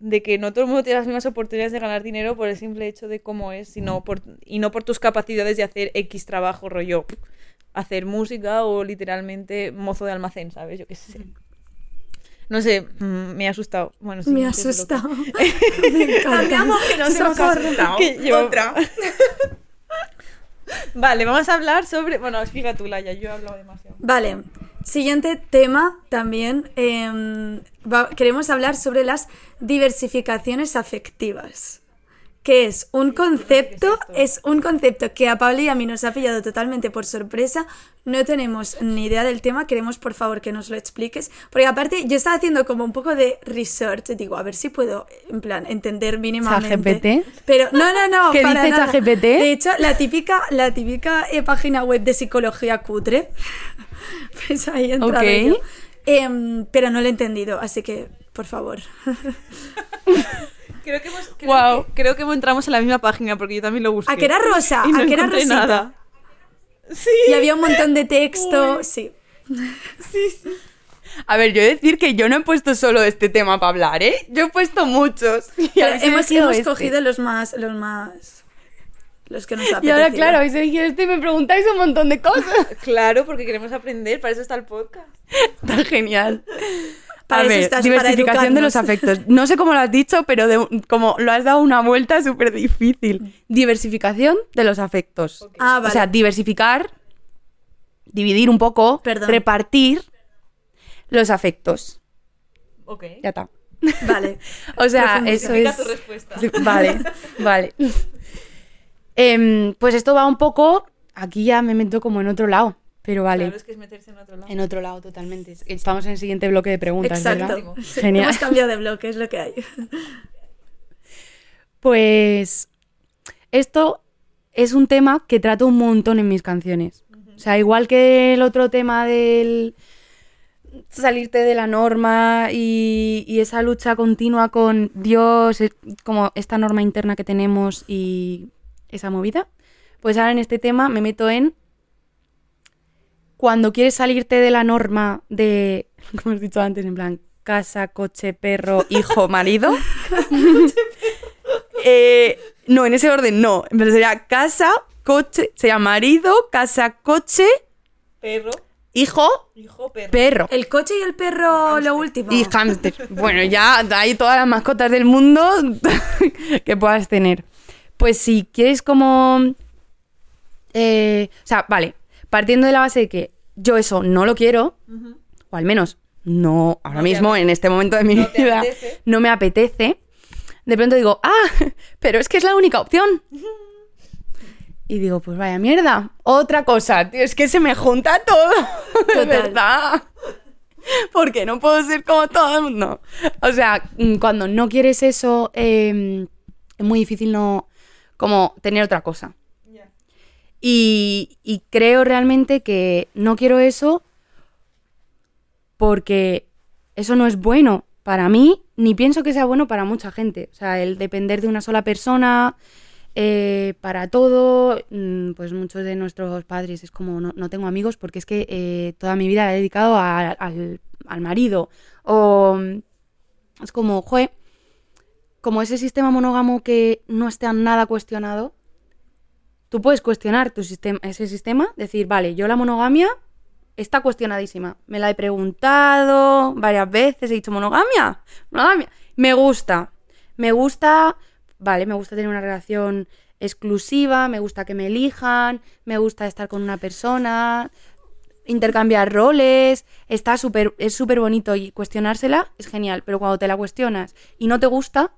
de que no todo el mundo tiene las mismas oportunidades de ganar dinero por el simple hecho de cómo es, sino por, y no por tus capacidades de hacer X trabajo, rollo, hacer música o literalmente mozo de almacén, ¿sabes? Yo qué sé. No sé, mm, me ha asustado. Bueno, sí, Me loca. asustado. Me encanta. que nos hemos Socorro. asustado. Que yo- Otra. Vale, vamos a hablar sobre. Bueno, explica tú, Laia, yo he hablado demasiado. Vale, siguiente tema también. em, va- queremos hablar sobre las diversificaciones afectivas. Que es un concepto, es un concepto que a Pablo y a mí nos ha pillado totalmente por sorpresa. No tenemos ni idea del tema. Queremos, por favor, que nos lo expliques. Porque aparte, yo estaba haciendo como un poco de research. Digo, a ver si puedo, en plan, entender mínimamente. ¿ChatGPT? Pero no, no, no. ¿Qué para dice nada. ChatGPT? De hecho, la típica, la típica eh, página web de psicología cutre. pues ahí he entrado Ok. yo. Em, pero no lo he entendido, así que, por favor. Creo que, hemos, creo, Guau. que, creo que entramos en la misma página porque yo también lo busqué. ¿A que era rosa? Y no ¿A que era rosita? nada. Sí. Y había un montón de texto, sí. A ver, yo decir que yo no he puesto solo este tema para hablar, ¿eh? Yo he puesto muchos. Y hemos hemos este. cogido los más, los más, los que nos Y ahora, apetecían. claro, habéis elegido este y me preguntáis un montón de cosas. Claro, porque queremos aprender, para eso está el podcast. Está genial. Para a eso ver, estás, para diversificación de los afectos. No sé cómo lo has dicho, pero de- como lo has dado una vuelta súper difícil. Diversificación de los afectos. Ah, vale. O sea, diversificar, dividir un poco, Perdón. repartir los afectos. Ok. Ya está. Vale. O sea, eso es... tu respuesta. Vale, vale. Em, pues esto va un poco... Aquí ya me meto como en otro lado, pero vale. Claro, es que es meterse en otro lado. En otro lado, totalmente. Estamos en el siguiente bloque de preguntas, Exacto. ¿verdad? Sí, Genial. Hemos cambiado de bloque, es lo que hay. Pues esto es un tema que trato un montón en mis canciones. O sea, igual que el otro tema del salirte de la norma y, y esa lucha continua con Dios, como esta norma interna que tenemos y esa movida, pues ahora en este tema me meto en cuando quieres salirte de la norma de, como has dicho antes, en plan, casa, coche, perro, hijo, marido. Eh, no, en ese orden no. Pero sería casa, coche, sería marido, casa, coche, Perro, hijo, hijo, perro. perro. El coche y el perro, lo último. Y hámster. Bueno, ya hay todas las mascotas del mundo que puedas tener. Pues si quieres como... eh, o sea, vale, partiendo de la base de que yo eso no lo quiero, o al menos no ahora No mismo, en este momento de mi no vida, apetece. no me apetece, de pronto digo, ah, pero es que es la única opción. Y digo, pues vaya mierda. Otra cosa, tío, es que se me junta todo. De verdad. Porque no puedo ser como todo el mundo. O sea, mm, cuando no quieres eso, eh, es muy difícil no como tener otra cosa. Y, creo realmente que no quiero eso porque eso no es bueno para mí, ni pienso que sea bueno para mucha gente. O sea, el depender de una sola persona eh, para todo, mm, pues muchos de nuestros padres es como no, no tengo amigos porque es que eh, toda mi vida he dedicado al, al marido. O mm, es como, jue, como ese sistema monógamo que no está nada cuestionado, tú puedes cuestionar tu sistema, ese sistema, decir, vale, yo la monogamia está cuestionadísima. Me la he preguntado varias veces, he dicho, monogamia, monogamia. Me gusta, me gusta, vale, me gusta tener una relación exclusiva, me gusta que me elijan, me gusta estar con una persona, intercambiar roles, está súper, es súper bonito y cuestionársela es genial, pero cuando te la cuestionas y no te gusta,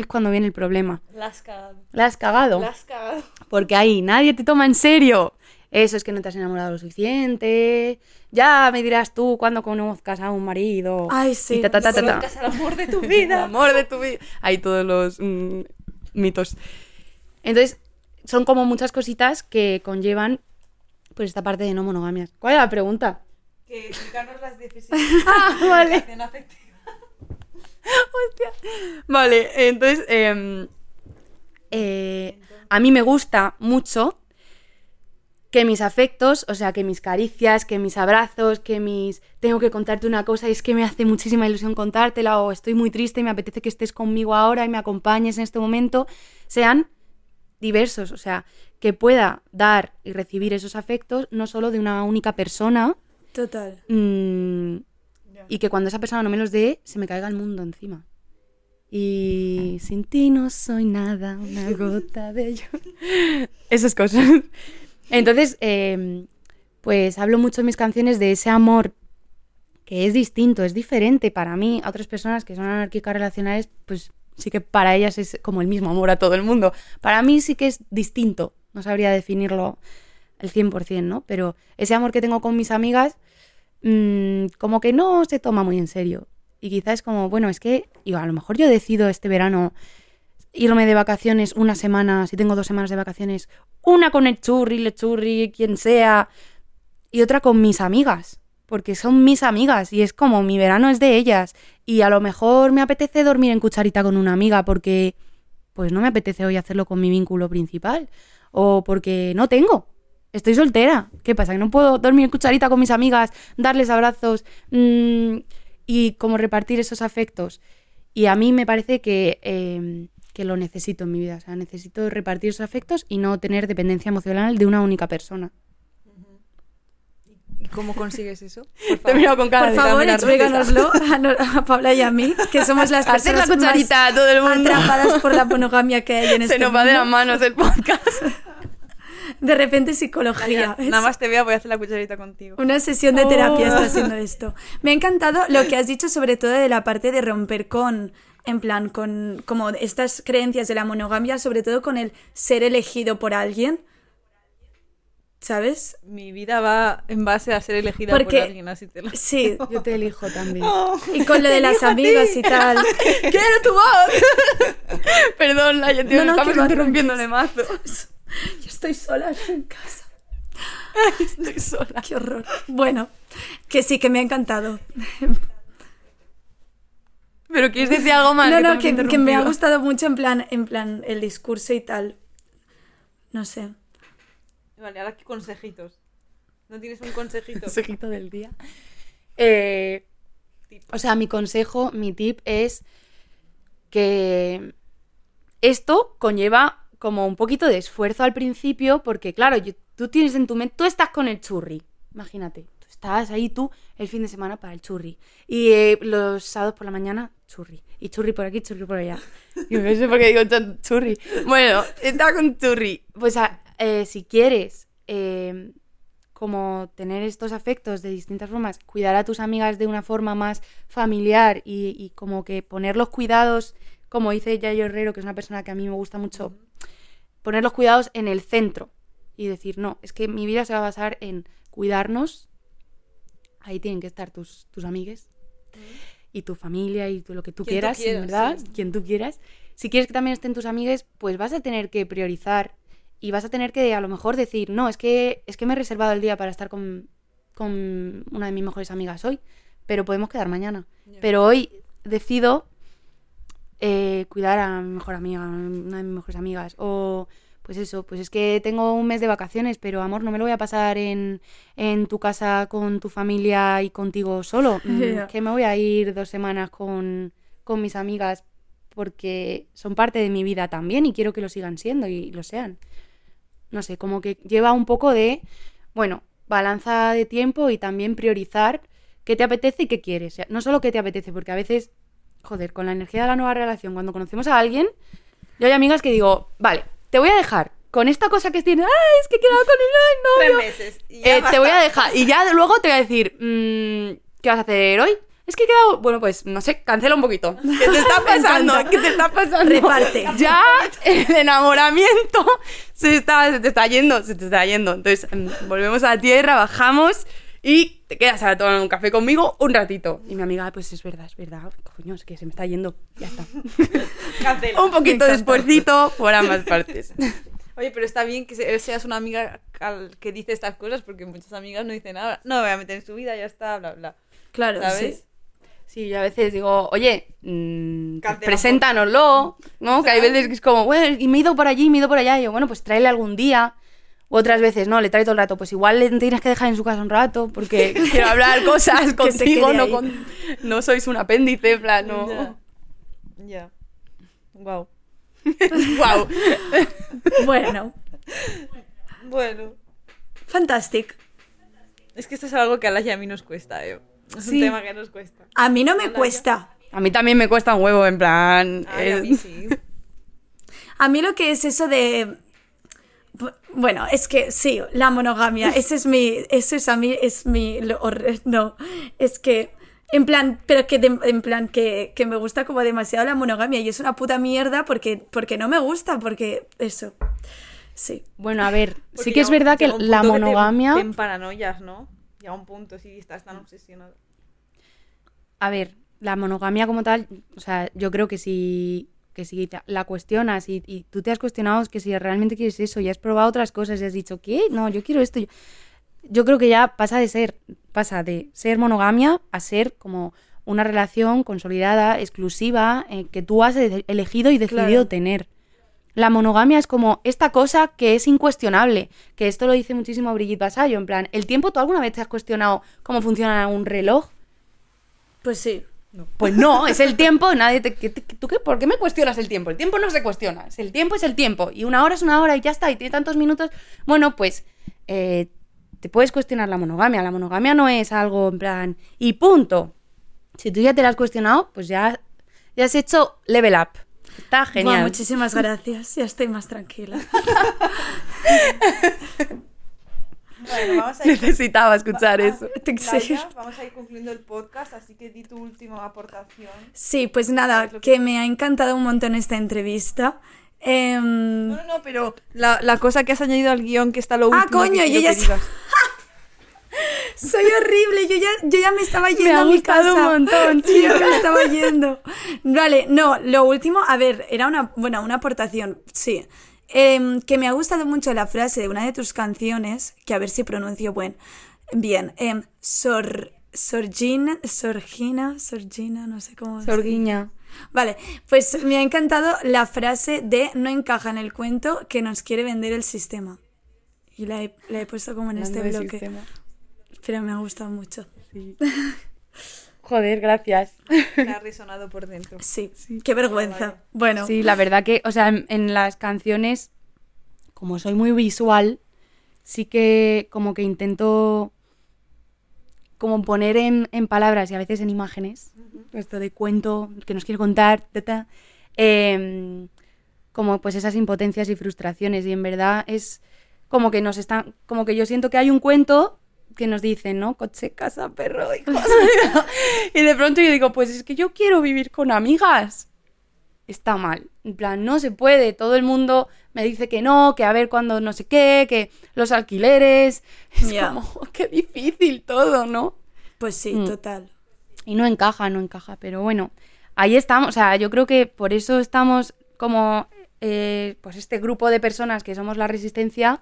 es cuando viene el problema. La has cagado. La has cagado. La has cagado. Porque ahí nadie te toma en serio. Eso es que no te has enamorado lo suficiente. Ya me dirás tú cuando conozcas a un marido. Ay, sí. Y ta, ta, ta, ta, ta. Conozcas al amor de tu El vida. amor de tu vida. Hay todos los mm, mitos. Entonces, son como muchas cositas que conllevan pues esta parte de no monogamias. ¿Cuál es la pregunta? Que explicarnos las decisiones. Ah, vale. Relación afectiva. Hostia. Vale, entonces, em, eh, a mí me gusta mucho que mis afectos, o sea, que mis caricias, que mis abrazos, que mis... Tengo que contarte una cosa y es que me hace muchísima ilusión contártela o estoy muy triste y me apetece que estés conmigo ahora y me acompañes en este momento, sean diversos, o sea, que pueda dar y recibir esos afectos no solo de una única persona, Total. mm, y que cuando esa persona no me los dé, se me caiga el mundo encima. Y sin ti no soy nada, una gota de ello. Esas cosas. Entonces, eh, pues hablo mucho en mis canciones de ese amor que es distinto, es diferente para mí. A otras personas que son anárquicas relacionales, pues sí que para ellas es como el mismo amor a todo el mundo. Para mí sí que es distinto, no sabría definirlo al 100%, ¿no? Pero ese amor que tengo con mis amigas, mm, como que no se toma muy en serio. Y quizás es como, bueno, es que a lo mejor yo decido este verano irme de vacaciones una semana, si tengo dos semanas de vacaciones, una con el churri, le churri, quien sea, y otra con mis amigas, porque son mis amigas y es como mi verano es de ellas. Y a lo mejor me apetece dormir en cucharita con una amiga porque pues no me apetece hoy hacerlo con mi vínculo principal o porque no tengo. Estoy soltera. ¿Qué pasa? ¿Que no puedo dormir en cucharita con mis amigas, darles abrazos mm, y como repartir esos afectos? Y a mí me parece que, eh, que lo necesito en mi vida. O sea, necesito repartir esos afectos y no tener dependencia emocional de una única persona. ¿Y cómo consigues eso? Te miro con cara Por favor, "Dame la receta". explícanos a, a Paula y a mí, que somos las Hacer la personas cucharita a todo el más mundo. atrapadas por la monogamia que hay en este Se nos va de mundo. las manos el podcast. De repente psicología. Nada más te vea, voy a hacer la cucharita contigo. Una sesión de terapia Oh. está haciendo esto. Me ha encantado lo que has dicho sobre todo de la parte de romper con, en plan, con como estas creencias de la monogamia, sobre todo con el ser elegido por alguien. ¿Sabes? Mi vida va en base a ser elegida Porque- por alguien, así te lo Sí. Yo te elijo también. Y con lo de las amigas y tal. ¡Quiero tu voz! Perdón, la gente No, no, estamos interrumpiéndole mazo. Yo estoy sola en casa. Estoy sola. Qué horror. Bueno, que sí, que me ha encantado. Pero quieres decir algo más. No, no, que, que me ha gustado mucho en plan, en plan el discurso y tal. No sé. Vale, ahora qué consejitos. ¿No tienes un consejito? consejito del día. Eh, o sea, mi consejo, mi tip es que esto conlleva como un poquito de esfuerzo al principio, porque claro, tú tienes en tu mente, tú estás con el churri, imagínate, tú estás ahí tú el fin de semana para el churri, y eh, los sábados por la mañana, churri, y churri por aquí, churri por allá. Y no sé por qué digo churri. Bueno, está con churri. Pues a- eh, si quieres eh, como tener estos afectos de distintas formas, cuidar a tus amigas de una forma más familiar y, y como que poner los cuidados, como dice Yayo Herrero, que es una persona que a mí me gusta mucho, poner los cuidados en el centro y decir, no, es que mi vida se va a basar en cuidarnos, ahí tienen que estar tus, tus amigues y tu familia y tú- lo que tú Quien tú quieras, ¿verdad? sí. Quien tú quieras. Si quieres que también estén tus amigues, pues vas a tener que priorizar y vas a tener que a lo mejor decir, no, es que, es que me he reservado el día para estar con, con una de mis mejores amigas hoy, pero podemos quedar mañana. Pero hoy decido eh, cuidar a mi mejor amiga, una de mis mejores amigas. O pues eso, pues es que tengo un mes de vacaciones, pero amor, no me lo voy a pasar en, en tu casa con tu familia y contigo solo. Mm, Ya. Que me voy a ir dos semanas con, con mis amigas porque son parte de mi vida también y quiero que lo sigan siendo y lo sean. No sé, como que lleva un poco de, bueno, balanza de tiempo y también priorizar qué te apetece y qué quieres. No solo qué te apetece, porque a veces, joder, con la energía de la nueva relación, cuando conocemos a alguien, yo hay amigas que digo, vale, te voy a dejar con esta cosa que tiene, ay, es que he quedado con el novio. Tres meses. y ya Eh, te voy a dejar. Y ya luego te voy a decir, mm, ¿qué vas a hacer hoy? Es que he quedado. Bueno, pues no sé, cancela un poquito. ¿Qué te está pasando? ¿Qué te está pasando? Reparte. Ya el enamoramiento se, está, se te está yendo, se te está yendo. Entonces, mm, volvemos a la tierra, bajamos y te quedas a tomar un café conmigo un ratito. Y mi amiga, pues es verdad, es verdad. Coño, es que se me está yendo. Ya está. Cancela. un poquito de esfuercito por ambas partes. Oye, pero está bien que se- seas una amiga al que dice estas cosas porque muchas amigas no dicen nada. No me voy a meter en su vida, ya está, bla, bla. Claro, ¿Sabes? sí. Sí, yo a veces digo, oye, mm, pues Cancela preséntanoslo, ¿no? Que hay veces que es como, bueno, y me he ido por allí, me he ido por allá, y yo, bueno, pues tráele algún día. U otras veces, no, le trae todo el rato, pues igual le tienes que dejar en su casa un rato, porque quiero hablar cosas contigo, no, con- no sois un apéndice, en plan, no. Ya. Ya. Wow. Wow. Bueno, Bueno. fantástico. Es que esto es algo que a las y a mí nos cuesta, eh. Es Sí. un tema que nos cuesta. A mí no me cuesta. A mí también me cuesta un huevo, en plan. Ay, a eh, mí sí. A mí lo que es eso de... Bu- Bueno, es que sí, la monogamia, ese es mi, ese es a mí, es mi, lo no, es que, en plan, pero que, de- en plan, que, que me gusta como demasiado la monogamia y es una puta mierda porque, porque no me gusta, porque eso, sí. Bueno, a ver, Porque sí que es verdad que la te- monogamia... Te, paranoias, ¿no? Llega un punto, si estás tan obsesionado. A ver, la monogamia como tal, o sea, yo creo que si, que si te- la cuestionas y, y tú te has cuestionado que si realmente quieres eso y has probado otras cosas y has dicho, ¿qué? No, yo quiero esto. Yo, yo creo que ya pasa de ser, pasa de ser monogamia a ser como una relación consolidada, exclusiva, eh, que tú has elegido y decidido Claro. tener. La monogamia es como esta cosa que es incuestionable, que esto lo dice muchísimo Brigitte Vasallo, en plan, ¿el tiempo tú alguna vez te has cuestionado cómo funciona un reloj? Pues sí. Pues no, es el tiempo, nadie te, ¿tú qué, ¿Por qué me cuestionas el tiempo? El tiempo no se cuestiona, es el tiempo es el tiempo, y una hora es una hora y ya está, y tiene tantos minutos. Bueno, pues eh, te puedes cuestionar la monogamia, la monogamia no es algo en plan, y punto. Si tú ya te la has cuestionado, pues ya, ya has hecho level up. Está genial. muchísimas gracias, ya estoy más tranquila. Bueno, vamos a ir, Necesitaba escuchar eso. Sí. Laia, vamos a ir concluyendo el podcast, así que di tu última aportación. Sí, pues nada, que me ha encantado un montón esta entrevista. Em, No, no, no, pero la, la cosa que has añadido al guion que está lo Ah, último. que coño, quiero yo ya que. Soy horrible, yo ya, yo ya me estaba yendo Me ha a mi gustado casa. un montón, Sí, yo me estaba yendo. Vale, no, lo último, a ver, era una, bueno, una aportación, sí. Em, que me ha gustado mucho la frase de una de tus canciones, que a ver si pronuncio buen, bien, em, Sor, Sorgina, Sorgina, Sorgina, no sé cómo. Sorguiña. Vale, pues me ha encantado la frase de no encaja en el cuento que nos quiere vender el sistema. Y la he, la he puesto como en este Hablando bloque. sistema. Pero me ha gustado mucho. Joder, gracias. Me ha resonado por dentro. Sí, qué vergüenza. Bueno, Sí, la verdad que, o sea, en, en las canciones, como soy muy visual, sí que como que intento como poner en, en palabras y a veces en imágenes, esto de cuento que nos quiere contar, ta, ta, em, como pues esas impotencias y frustraciones y en verdad es como que nos están, como que yo siento que hay un cuento que nos dicen, ¿no? Coche, casa, perro, hijos. y de pronto yo digo, pues es que yo quiero vivir con amigas está mal. En plan, no se puede. Todo el mundo me dice que no, que a ver cuándo no sé qué, que los alquileres. Es Ya. como, qué difícil todo, ¿no? pues sí, Mm. total. Y no encaja, no encaja. Pero bueno, ahí estamos. O sea, yo creo que por eso estamos como, eh, pues este grupo de personas que somos la resistencia,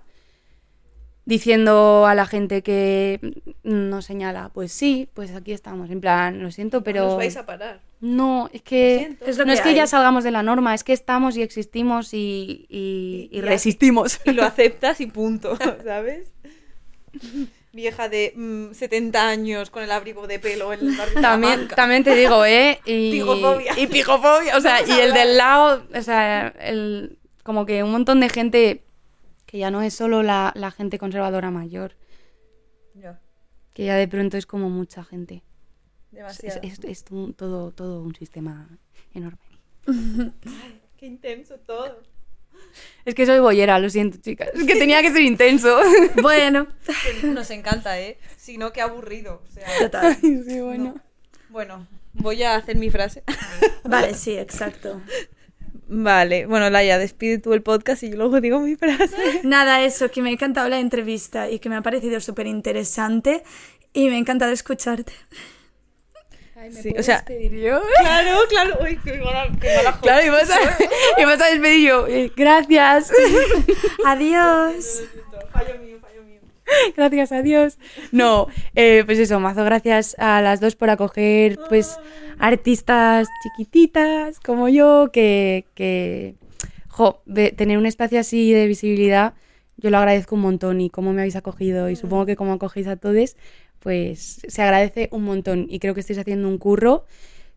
diciendo a la gente que nos señala, pues sí, pues aquí estamos. En plan, lo siento, pero... Nos vais a parar. No, es que. Es no que es que hay. ya salgamos de la norma, es que estamos y existimos y, y- y Y- y resistimos. Y lo aceptas y punto, ¿sabes? Vieja de mm, 70 años con el abrigo de pelo en el barrio de También, también te digo, ¿eh? Y, Pijofobia. Y pijofobia, o sea, y el del lado, o sea, el, como que un montón de gente que ya no es solo la, la gente conservadora mayor, Ya, que ya de pronto es como mucha gente. Es, demasiado. es- es un- todo, todo un sistema enorme. Qué intenso todo. Es que soy boyera, lo siento, chicas. Es que tenía que ser intenso. Bueno, Nos encanta, ¿eh? Si no, qué aburrido. O sea, total. sí, bueno. bueno, voy a hacer mi frase. Vale, sí, exacto. Vale, bueno, Laia, despide tú el podcast y yo luego digo mi frase. Nada, eso, que me ha encantado la entrevista y que me ha parecido súper interesante y me ha encantado escucharte. Sí, o sea, despedir yo? claro, claro. Uy, qué mala, qué mala. Claro, y vas a, y vas a despedir yo. eh, gracias. Adiós. Fallo mío, fallo mío. gracias a Dios. No, eh, pues eso, mazo gracias a las dos por acoger pues artistas chiquititas como yo, que, que jo, tener un espacio así de visibilidad, yo lo agradezco un montón y cómo me habéis acogido y supongo que como acogéis a todos, pues se agradece un montón y creo que estáis haciendo un curro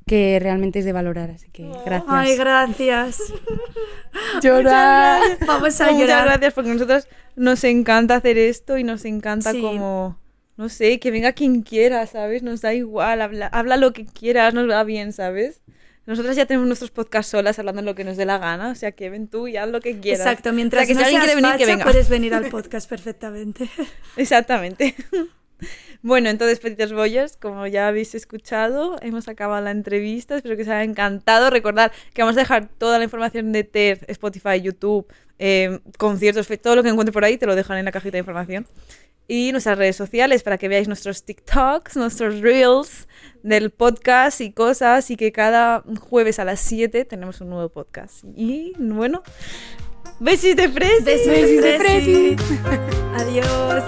que realmente es de valorar, así que gracias. Ay, gracias. Llorar. Vamos a Muchas llorar. gracias porque a nosotros nos encanta hacer esto y nos encanta Sí. como, no sé, que venga quien quiera, ¿sabes? Nos da igual, habla, habla lo que quieras, nos va bien, ¿sabes? Nosotras ya tenemos nuestros podcasts solas hablando lo que nos dé la gana, o sea que ven tú y haz lo que quieras. Exacto, mientras O sea, que no si alguien seas quiere venir, que facha, venga. puedes venir al podcast perfectamente. Exactamente. Bueno, entonces, petitas boyas, como ya habéis escuchado, hemos acabado la entrevista. Espero que os haya encantado. Recordad que vamos a dejar toda la información de TED, Spotify, YouTube, eh, conciertos, todo lo que encuentre por ahí, te lo dejan en la cajita de información. Y nuestras redes sociales para que veáis nuestros TikToks, nuestros Reels del podcast y cosas. Y que cada jueves a las 7 tenemos un nuevo podcast. Y bueno, besis de fresa. Besis de fresi. Adiós.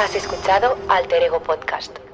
Has escuchado Alter Ego Podcast.